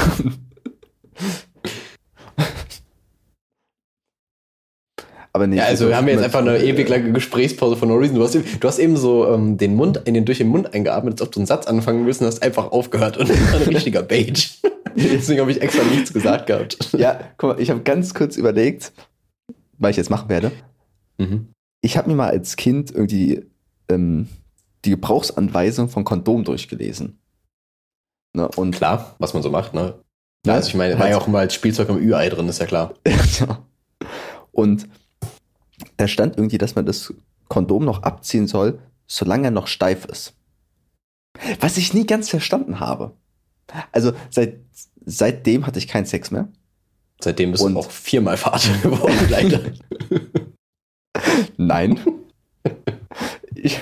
Aber nee, ja, also wir haben jetzt einfach eine ewig lange Gesprächspause von No Reason. Du hast eben, du hast eben so ähm, den Mund, in den durch den Mund eingeatmet, als ob du einen Satz anfangen und hast einfach aufgehört und das war ein richtiger Beige. Deswegen habe ich extra nichts gesagt gehabt. Ja, guck mal, ich habe ganz kurz überlegt, weil ich jetzt machen werde. Mhm. Ich habe mir mal als Kind irgendwie ähm, die Gebrauchsanweisung von Kondom durchgelesen. Ne, und Klar, was man so macht, ne? Ja, also ich meine, war ja auch immer als Spielzeug im Ü-Ei drin, ist ja klar. Ja. Und da stand irgendwie, dass man das Kondom noch abziehen soll, solange er noch steif ist. Was ich nie ganz verstanden habe. Also seit, seitdem hatte ich keinen Sex mehr. Seitdem bist Und- du auch viermal Vater geworden, leider. Nein. ich,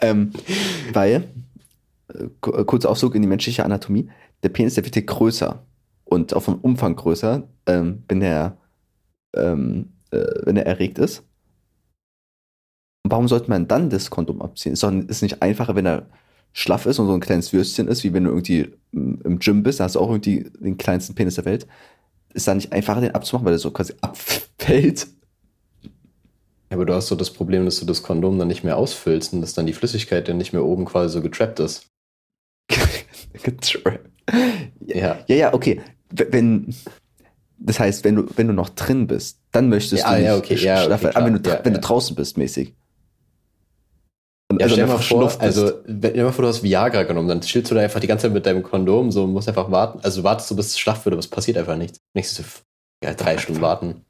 ähm, weil, äh, äh, kurzer Ausflug in die menschliche Anatomie, der Penis, der wird hier größer und auch vom Umfang größer, ähm, wenn er, ähm, äh, wenn er erregt ist. Warum sollte man dann das Kondom abziehen? Ist doch ist nicht einfacher, wenn er schlaff ist und so ein kleines Würstchen ist, wie wenn du irgendwie im Gym bist, da hast du auch irgendwie den kleinsten Penis der Welt. Ist da nicht einfacher, den abzumachen, weil er so quasi ab fällt. Ja, aber du hast so das Problem, dass du das Kondom dann nicht mehr ausfüllst und dass dann die Flüssigkeit dann nicht mehr oben quasi so getrappt ist. Getrappt. Ja. Ja, ja, okay. Wenn, das heißt, wenn du, wenn du noch drin bist, dann möchtest Ja, du nicht ja, okay, ja, okay, aber wenn du, wenn du draußen bist, mäßig. Und Ja, also stell mal vor, also, wenn- dir mal vor, du hast Viagra genommen, dann chillst du da einfach die ganze Zeit mit deinem Kondom, so, musst einfach warten, also du wartest du, bis es schlaff wird, aber es passiert einfach nichts. Nächstes, so, ja, drei Stunden warten.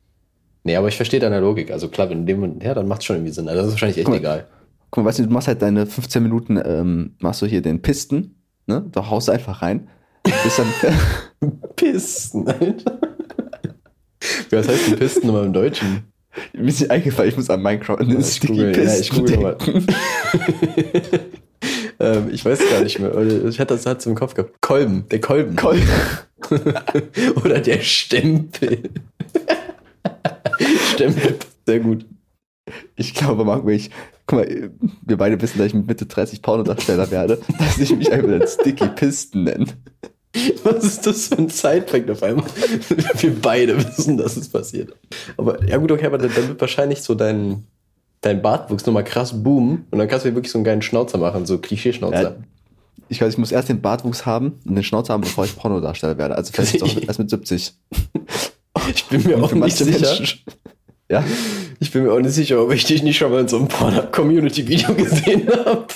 Nee, aber ich verstehe deine Logik. Also klar, wenn du dem, ja, dann macht es schon irgendwie Sinn. Also das ist wahrscheinlich echt Guck mal. egal. Guck mal, weißt du, du machst halt deine 15 Minuten, ähm, machst du hier den Pisten, ne? Da haust du einfach rein. Bist dann, Pisten, Alter. Was heißt die Pisten nochmal im Deutschen? Mir ist nicht eingefallen, ich muss an Minecraft an den ich google, ja, nochmal. ähm, ich weiß gar nicht mehr. Ich hatte das hat im Kopf gehabt. Kolben, der Kolben. Kolben. Oder der Stempel. Stempel, sehr gut. Ich glaube, Marco, ich, guck mal, wir beide wissen, dass ich mit Mitte 30 Pornodarsteller werde, dass ich mich einfach als Sticky Pisten nenne. Was ist das für ein Sidefact auf einmal? Wir beide wissen, dass es passiert. Aber ja gut, okay, aber dann wird wahrscheinlich so dein, dein Bartwuchs nochmal krass boomen und dann kannst du dir wirklich so einen geilen Schnauzer machen, so Klischeeschnauzer. Ja. Ich weiß, ich muss erst den Bartwuchs haben und den Schnauzer haben, bevor ich Pornodarsteller werde. Also vielleicht doch erst mit 70. Ich bin mir auch nicht sicher. Menschen- Ja, Ich bin mir auch nicht sicher, ob ich dich nicht schon mal in so einem Porn-Community-Video gesehen habe.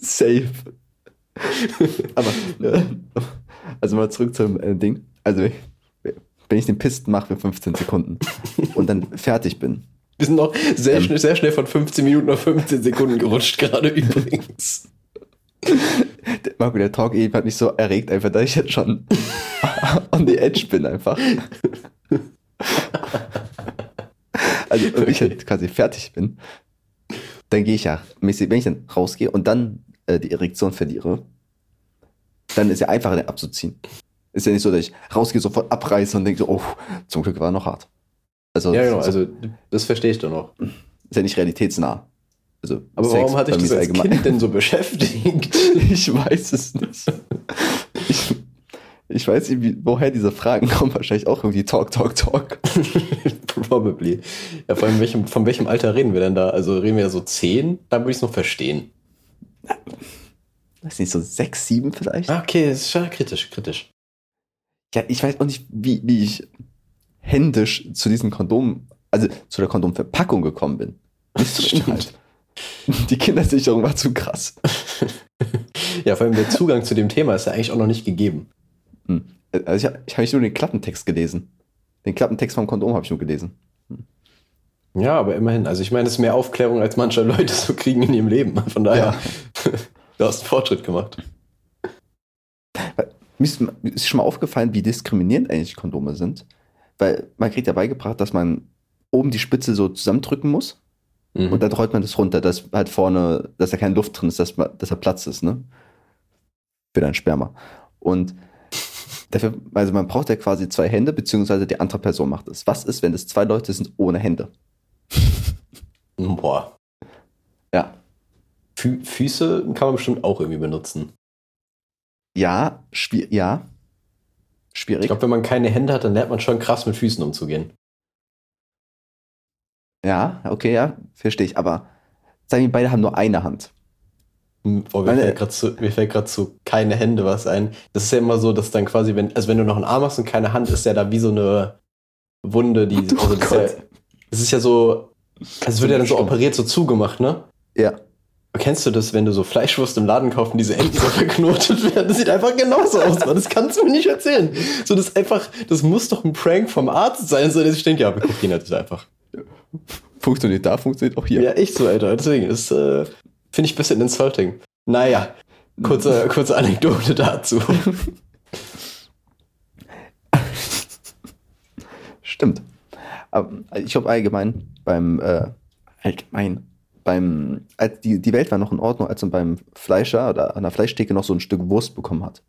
safe. Aber, äh, also mal zurück zum äh, Ding. Also, wenn ich den Pisten mache für 15 Sekunden und dann fertig bin, Wir sind noch sehr, Ähm. schnell, sehr schnell von 15 Minuten auf 15 Sekunden gerutscht, gerade übrigens. Marco, der Talk eben hat mich so erregt, einfach, dass ich jetzt schon on the edge bin, einfach. Also, wenn ich halt quasi fertig bin, dann gehe ich ja wenn ich dann rausgehe und dann äh, die Erektion verliere, dann ist ja einfacher, den abzuziehen. Ist ja nicht so, dass ich rausgehe, sofort abreiße und denke so, oh, zum Glück war er noch hart. Also, Ja, genau, so, also das verstehe ich dann noch. ist ja nicht realitätsnah. Also, Aber Sex warum hat mir das als Kind denn so beschäftigt? Ich weiß es nicht. Ich, ich weiß nicht, woher diese Fragen kommen. Wahrscheinlich auch irgendwie Talk, Talk, Talk. Probably. Ja, vor allem, welchem, von welchem Alter reden wir denn da? Also reden wir da so 10? Da würde ich es noch verstehen. Weiß nicht, so sechs, sieben vielleicht? Ah, okay, das ist schon kritisch, kritisch. Ja, ich weiß auch nicht, wie, wie ich händisch zu diesem Kondom, also zu der Kondomverpackung gekommen bin. Nicht zum. Inhalt. Die Kindersicherung war zu krass. Ja, vor allem der Zugang zu dem Thema ist ja eigentlich auch noch nicht gegeben. Hm. Also ich habe ich hab nicht nur den Klappentext gelesen. Den Klappentext vom Kondom habe ich nur gelesen. Ja, aber immerhin. Also ich meine, es ist mehr Aufklärung, als manche Leute so kriegen in ihrem Leben. Von daher, du hast einen Fortschritt gemacht. Mir ist, schon mal aufgefallen, wie diskriminierend eigentlich Kondome sind. Weil man kriegt ja beigebracht, dass man oben die Spitze so zusammendrücken muss Mhm. und dann rollt man das runter, dass halt vorne, dass da keine Luft drin ist, dass, dass da Platz ist, ne? Für dein Sperma. Und dafür, also man braucht ja quasi zwei Hände, beziehungsweise die andere Person macht es. Was ist, wenn es zwei Leute sind ohne Hände? Boah. Ja. Fü Füße kann man bestimmt auch irgendwie benutzen. Ja, schwierig, ja. Ich Schwierig. glaube, wenn man keine Hände hat, dann lernt man schon krass mit Füßen umzugehen. Ja, okay, ja, verstehe ich. Aber sagen wir, beide haben nur eine Hand. Hm, Boah, mir Meine- fällt gerade zu, mir fällt gerade zu keine Hände was ein. Das ist ja immer so, dass dann quasi, wenn, also wenn du noch einen Arm hast und keine Hand, ist ja da wie so eine Wunde, die, Oh also das, ist ja, Das ist ja so, es wird ja dann so operiert, so zugemacht, ne? Ja. Kennst du das, wenn du so Fleischwurst im Laden kaufst und diese Enden so verknotet werden? Das sieht einfach genauso aus, Mann. Das kannst du mir nicht erzählen. So, das ist einfach, das muss doch ein Prank vom Arzt sein, so dass ich denke, ja, wir gucken halt einfach. Funktioniert da, funktioniert auch hier. Ja, echt so, Alter. Deswegen ist, äh, finde ich ein bisschen insulting. Naja, kurze, kurze Anekdote dazu. Stimmt. Aber ich glaube allgemein beim äh, allgemein beim als die, die Welt war noch in Ordnung, als man beim Fleischer oder an der Fleischtheke noch so ein Stück Wurst bekommen hat.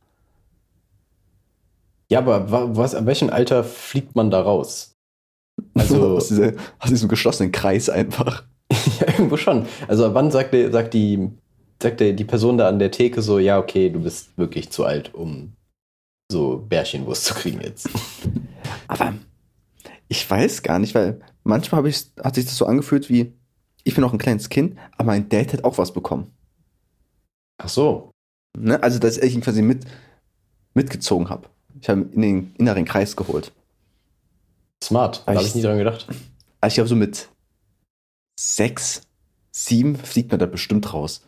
Ja, aber wa- was, an welchem Alter fliegt man da raus? Also, aus, dieser, aus diesem geschlossenen Kreis einfach. ja, irgendwo schon. Also, wann sagt, der, sagt, die, sagt der, die Person da an der Theke so, ja, okay, du bist wirklich zu alt, um so Bärchenwurst zu kriegen jetzt? Aber ich weiß gar nicht, weil manchmal hab ich, hat sich das so angefühlt wie, ich bin noch ein kleines Kind, aber mein Dad hat auch was bekommen. Ach so. Ne? Also, dass ich ihn quasi mit, mitgezogen habe. Ich habe ihn in den inneren Kreis geholt. Smart. Da habe ich- nie dran gedacht. Also ich glaube, so mit sechs, sieben fliegt man da bestimmt raus.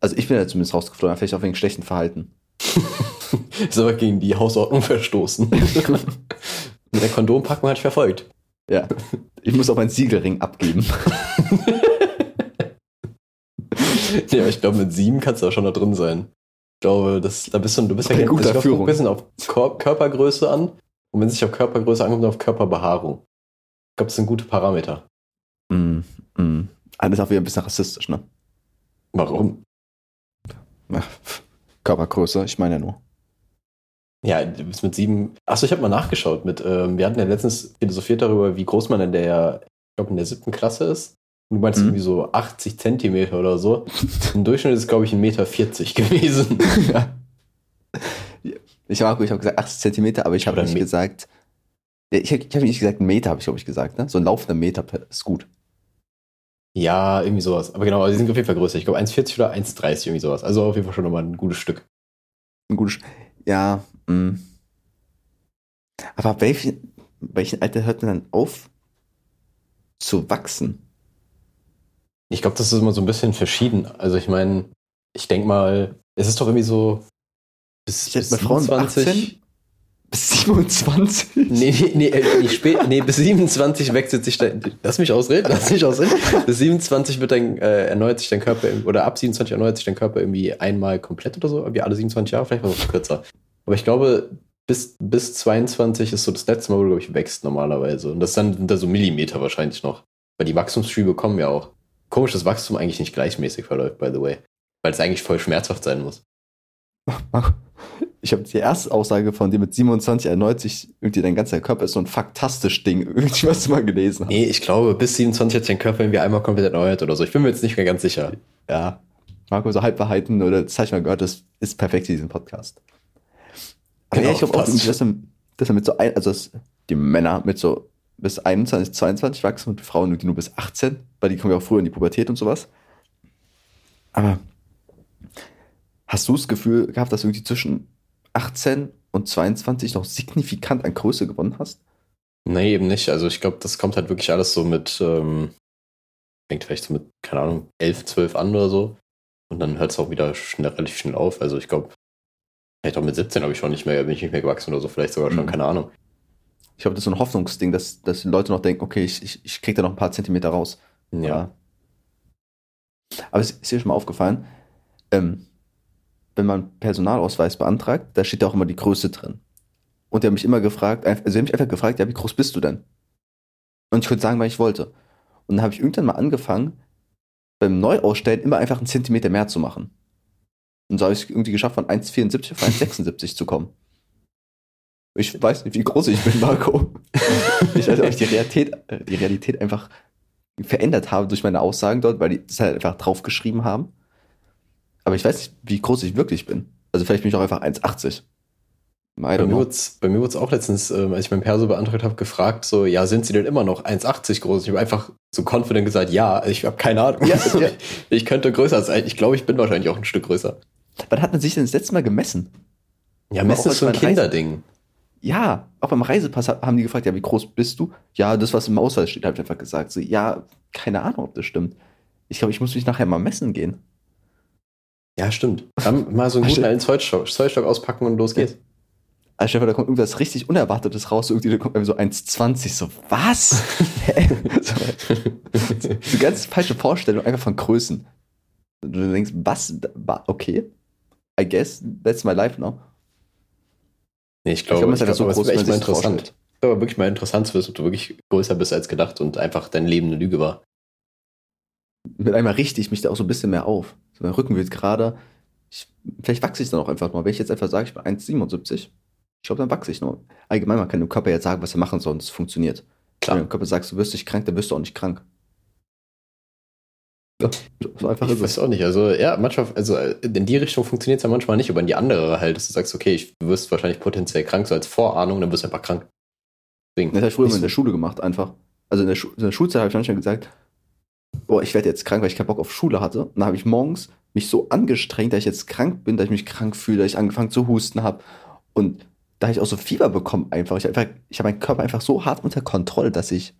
Also ich bin da zumindest rausgeflogen, vielleicht auch wegen schlechten Verhalten. Ist aber gegen die Hausordnung verstoßen. Mit der Kondompackung hat ich verfolgt. Ja. Ich muss auch meinen Siegelring abgeben. Ja, aber ich glaube, mit sieben kannst du auch schon da drin sein. Ich glaube, das, da bist du, du bist ja Führung. ein bisschen auf Kor Körpergröße an. Und wenn es sich auf Körpergröße ankommt, auf Körperbehaarung. Ich glaube, das sind gute Parameter. Mm, mm. Alles auch wieder ein bisschen rassistisch, ne? Warum? Pf, Körpergröße, ich meine ja nur. Ja, du bist mit sieben. Achso, ich habe mal nachgeschaut. Mit, ähm, wir hatten ja letztens philosophiert darüber, wie groß man in der, ich glaube, in der siebten Klasse ist. Du meinst Mhm. irgendwie so 80 Zentimeter oder so. Im Durchschnitt ist es, glaube ich, 1,40 Meter gewesen. ja. Ich habe ich hab gesagt 80 Zentimeter, aber ich habe nicht Me- gesagt. Ich habe ich hab nicht gesagt, Meter habe ich, glaube ich, gesagt. Ne? So ein laufender Meter ist gut. Ja, irgendwie sowas. Aber genau, die sind auf jeden Fall größer. Ich glaube 1,40 oder 1,30 irgendwie sowas. Also auf jeden Fall schon nochmal ein gutes Stück. Ein gutes. Ja. Mm. Aber ab welchen, welchen Alter hört man dann auf zu wachsen? Ich glaube, das ist immer so ein bisschen verschieden. Also ich meine, ich denke mal, es ist doch irgendwie so bis, Ich bis bei Frauen mit 18 bis 27? Nee, nee, nee, äh, nee, spät, nee, bis 27 wechselt sich dein. Lass mich ausreden, lass mich ausreden. Bis 27 wird dein, äh, erneuert sich dein Körper, oder ab 27 erneuert sich dein Körper irgendwie einmal komplett oder so, wie alle 27 Jahre, vielleicht noch kürzer. Aber ich glaube, bis, bis 22 ist so das letzte Mal, wo du, glaube ich, wächst normalerweise. Und das dann, sind da so Millimeter wahrscheinlich noch. Weil die Wachstumsschübe kommen ja auch. Komisch, dass Wachstum eigentlich nicht gleichmäßig verläuft, by the way. Weil es eigentlich voll schmerzhaft sein muss. Ich habe die erste Aussage von dir mit 27 erneuert sich irgendwie dein ganzer Körper ist so ein faktastisch Ding. Irgendwie, was du mal gelesen hast. Nee, ich glaube, bis 27 hat sich dein Körper irgendwie einmal komplett erneuert oder so. Ich bin mir jetzt nicht mehr ganz sicher. Ja. Marco, so Halbwahrheiten oder das habe ich mal gehört, das ist perfekt für diesen Podcast. Aber Genau, ja, ich glaube auch, dass er, dass mit so ein, also dass die Männer mit so bis 21, 22 wachsen und die Frauen irgendwie nur bis 18, weil die kommen ja auch früher in die Pubertät und sowas. Aber hast du das Gefühl gehabt, dass du irgendwie zwischen 18 und 22 noch signifikant an Größe gewonnen hast? Nee, eben nicht. Also ich glaube, das kommt halt wirklich alles so mit, ähm, fängt vielleicht so mit, keine Ahnung, 11, 12 an oder so. Und dann hört es auch wieder schnell, relativ schnell auf. Also ich glaube, vielleicht auch mit 17 habe ich schon nicht mehr, bin ich nicht mehr gewachsen oder so, vielleicht sogar schon, Mhm. keine Ahnung. Ich glaube, das ist so ein Hoffnungsding, dass, dass die Leute noch denken, okay, ich, ich, ich krieg da noch ein paar Zentimeter raus. Ja. Aber es ist dir schon mal aufgefallen, ähm, wenn man Personalausweis beantragt, da steht ja auch immer die Größe drin. Und die haben mich immer gefragt, also sie haben mich einfach gefragt, ja, wie groß bist du denn? Und ich konnte sagen, weil ich wollte. Und dann habe ich irgendwann mal angefangen, beim Neuausstellen immer einfach einen Zentimeter mehr zu machen. Und so habe ich es irgendwie geschafft, von 1,74 auf 1,76 zu kommen. Ich weiß nicht, wie groß ich bin, Marco. Ich weiß nicht, ob ich die Realität, äh, die Realität einfach verändert habe durch meine Aussagen dort, weil die das halt einfach draufgeschrieben haben. Aber ich weiß nicht, wie groß ich wirklich bin. Also vielleicht bin ich auch einfach 1,80. I Bei mir, bei wurde es auch letztens, ähm, als ich mein Perso beantragt habe, gefragt, so, ja, sind sie denn immer noch 1,80 groß? Ich habe einfach so confident gesagt, ja, ich habe keine Ahnung. Ja, ja. Ich könnte größer sein. Ich glaube, ich bin wahrscheinlich auch ein Stück größer. Wann hat man sich denn das letzte Mal gemessen? Ja, Messen ist so ein mein Reise- Kinderding. Ja, auch beim Reisepass ha- haben die gefragt, ja, wie groß bist du? Ja, das, was im Ausweis steht, habe ich einfach gesagt. So, ja, keine Ahnung, ob das stimmt. Ich glaube, ich muss mich nachher mal messen gehen. Ja, stimmt. Dann mal so einen guten alten Zollstock, Zollstock auspacken und los geht's. Also Stefan, da kommt irgendwas richtig Unerwartetes raus, irgendwie da kommt irgendwie so 1,20, so, was? Hä? so, so ganz falsche Vorstellung einfach von Größen. Du denkst, was? Wa- Okay. I guess that's my life now. Nee, ich glaube, glaube, man ich ist einfach so glaube, groß, echt mal interessant. wäre aber wirklich mal interessant zu wissen, ob du wirklich größer bist als gedacht und einfach dein Leben eine Lüge war. Mit einmal richte ich mich da auch so ein bisschen mehr auf. So, mein Rücken wird gerade. Ich, vielleicht wachse ich dann auch einfach mal. Wenn ich jetzt einfach sage, ich bin 1,77, ich glaube, dann wachse ich nur. Allgemein, man kann dem Körper jetzt sagen, was er machen soll und es funktioniert. Wenn du Klar. dem Körper sagst, du wirst nicht krank, dann wirst du auch nicht krank. Ja, so einfach Ich ist weiß es. auch nicht. Also, ja, manchmal, also in die Richtung funktioniert es ja manchmal nicht, aber in die andere halt, dass du sagst, okay, ich, wirst wahrscheinlich potenziell krank, so als Vorahnung, dann wirst du einfach krank. Deswegen, Das habe ich früher immer in der Schule gemacht, einfach. Also in der, Schu in der Schulzeit habe ich manchmal gesagt, boah, ich werde jetzt krank, weil ich keinen Bock auf Schule hatte. Und dann habe ich morgens mich so angestrengt, dass ich jetzt krank bin, dass ich mich krank fühle, dass ich angefangen zu husten habe. Und da habe ich auch so Fieber bekommen einfach. Ich, einfach, ich habe meinen Körper einfach so hart unter Kontrolle, dass ich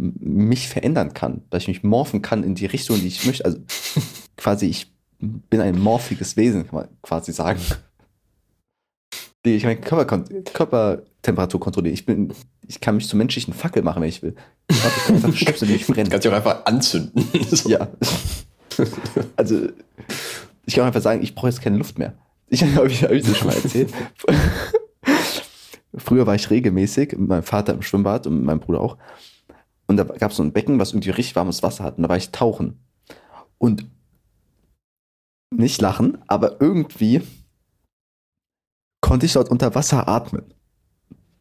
mich verändern kann, dass ich mich morphen kann in die Richtung, die ich möchte. Also quasi, ich bin ein morphiges Wesen, kann man quasi sagen. Die- Ich meine Körper, Körpertemperatur kontrollieren. Ich bin, ich kann mich zum menschlichen Fackel machen, wenn ich will. Ich kann einfach Stöpsel, die mich brennen. Kannst du auch einfach anzünden. So. Ja. Also, ich kann einfach sagen, ich brauche jetzt keine Luft mehr. Ich habe ich, hab ich das schon mal erzählt. Früher war ich regelmäßig mit meinem Vater im Schwimmbad und mit meinem Bruder auch. Und da gab es so ein Becken, was irgendwie richtig warmes Wasser hat. Und da war ich tauchen. Und nicht lachen, aber irgendwie konnte ich dort unter Wasser atmen.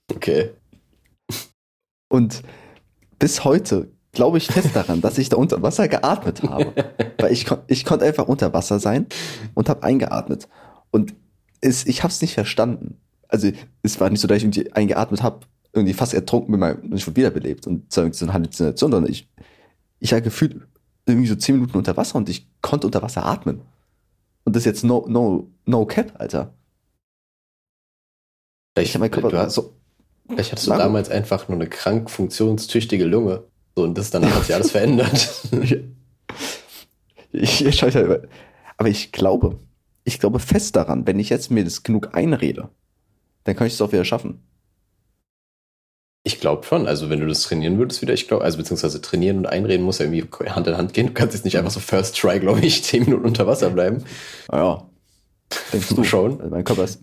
Okay. Und bis heute glaube ich fest daran, dass ich da unter Wasser geatmet habe. Weil ich, kon ich konnte einfach unter Wasser sein und habe eingeatmet. Und es, ich habe es nicht verstanden. Also es war nicht so, dass ich irgendwie eingeatmet habe, irgendwie fast ertrunken bin mein- und ich wurde wiederbelebt. Und so so eine Halluzination, sondern ich, ich habe gefühlt irgendwie so zehn Minuten unter Wasser und ich konnte unter Wasser atmen. Und das ist jetzt no, no, no cap, Alter. Vielleicht, Ich habe meinen Körper du hast, so, vielleicht hattest du damals einfach nur eine krank funktionstüchtige Lunge. So, und das danach hat sich alles verändert. Ich, ich scheiße. Aber ich glaube, ich glaube fest daran, wenn ich jetzt mir das genug einrede, dann kann ich es auch wieder schaffen. Ich glaube schon. Also, wenn du das trainieren würdest wieder, ich glaube, also beziehungsweise trainieren und einreden muss ja irgendwie Hand in Hand gehen. Du kannst jetzt nicht einfach so First Try, glaube ich, zehn Minuten unter Wasser bleiben. Ja. Denkst du Schon. Also mein Körper ist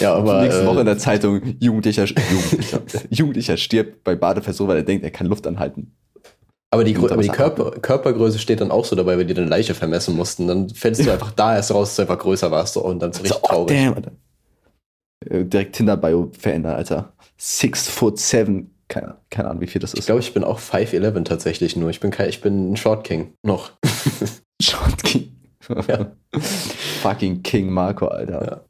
Ja, aber. nächste Woche in Äh, der Zeitung, Jugendlicher, Jugendlicher, Jugendlicher stirbt bei Badeversuch, weil er denkt, er kann Luft anhalten. aber die, aber die Körper, Körpergröße steht dann auch so dabei, wenn die deine Leiche vermessen mussten. Dann fällst du einfach da erst raus, dass du einfach größer warst so, und dann so richtig So, oh, traurig. damn. Äh, Direkt Tinder-Bio verändern, Alter. Six foot seven. Keine, keine Ahnung, wie viel das Ich ist. glaube, ich bin auch 5'11 tatsächlich nur. Ich bin kein, ich bin ein Short King. Noch. Short King. Ja. Fucking King Marco, Alter.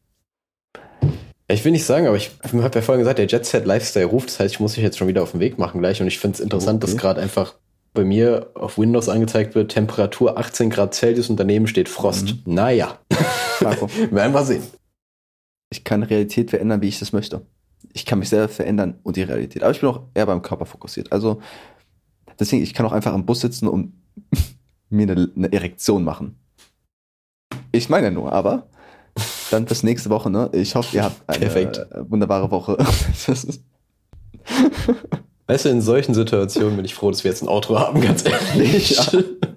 Ja. Ich will nicht sagen, aber ich habe ja vorhin gesagt, der Jet Set Lifestyle ruft. Das heißt, ich muss mich jetzt schon wieder auf den Weg machen gleich. Und ich finde es interessant, dass Okay. gerade einfach bei mir auf Windows angezeigt wird, Temperatur 18 Grad Celsius und daneben steht Frost. Mhm. Naja, Marco. werden wir sehen. Ich kann Realität verändern, wie ich das möchte. Ich kann mich selber verändern und die Realität. Aber ich bin auch eher beim Körper fokussiert. Also, deswegen, ich kann auch einfach am Bus sitzen und mir eine, eine Erektion machen. Ich meine nur, aber dann bis nächste Woche, ne? Ich hoffe, ihr habt eine Perfekt. wunderbare Woche. Weißt du, in solchen Situationen bin ich froh, dass wir jetzt ein Auto haben, ganz ehrlich. Ja.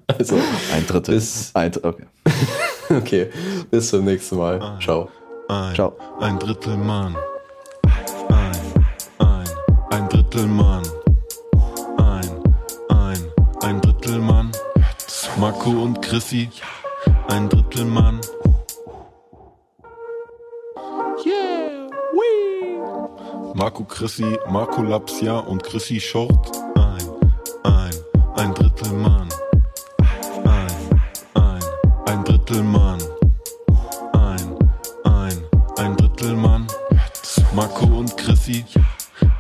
Also, ein Drittel. Bis- ein. Okay. okay, bis zum nächsten Mal. Ah. Ciao. Ein, Ciao. ein Drittel Mann. Ein, ein, ein Drittel Mann. Ein, ein, ein Drittel Mann. Marco und Chrissy. Ein Drittel Mann. Marco Chrissy, Marco Lapsia und Chrissy Short. Ein, ein, ein Drittel Mann. Ein, ein, ein Drittel Mann.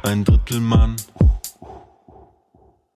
Ein Drittel Mann.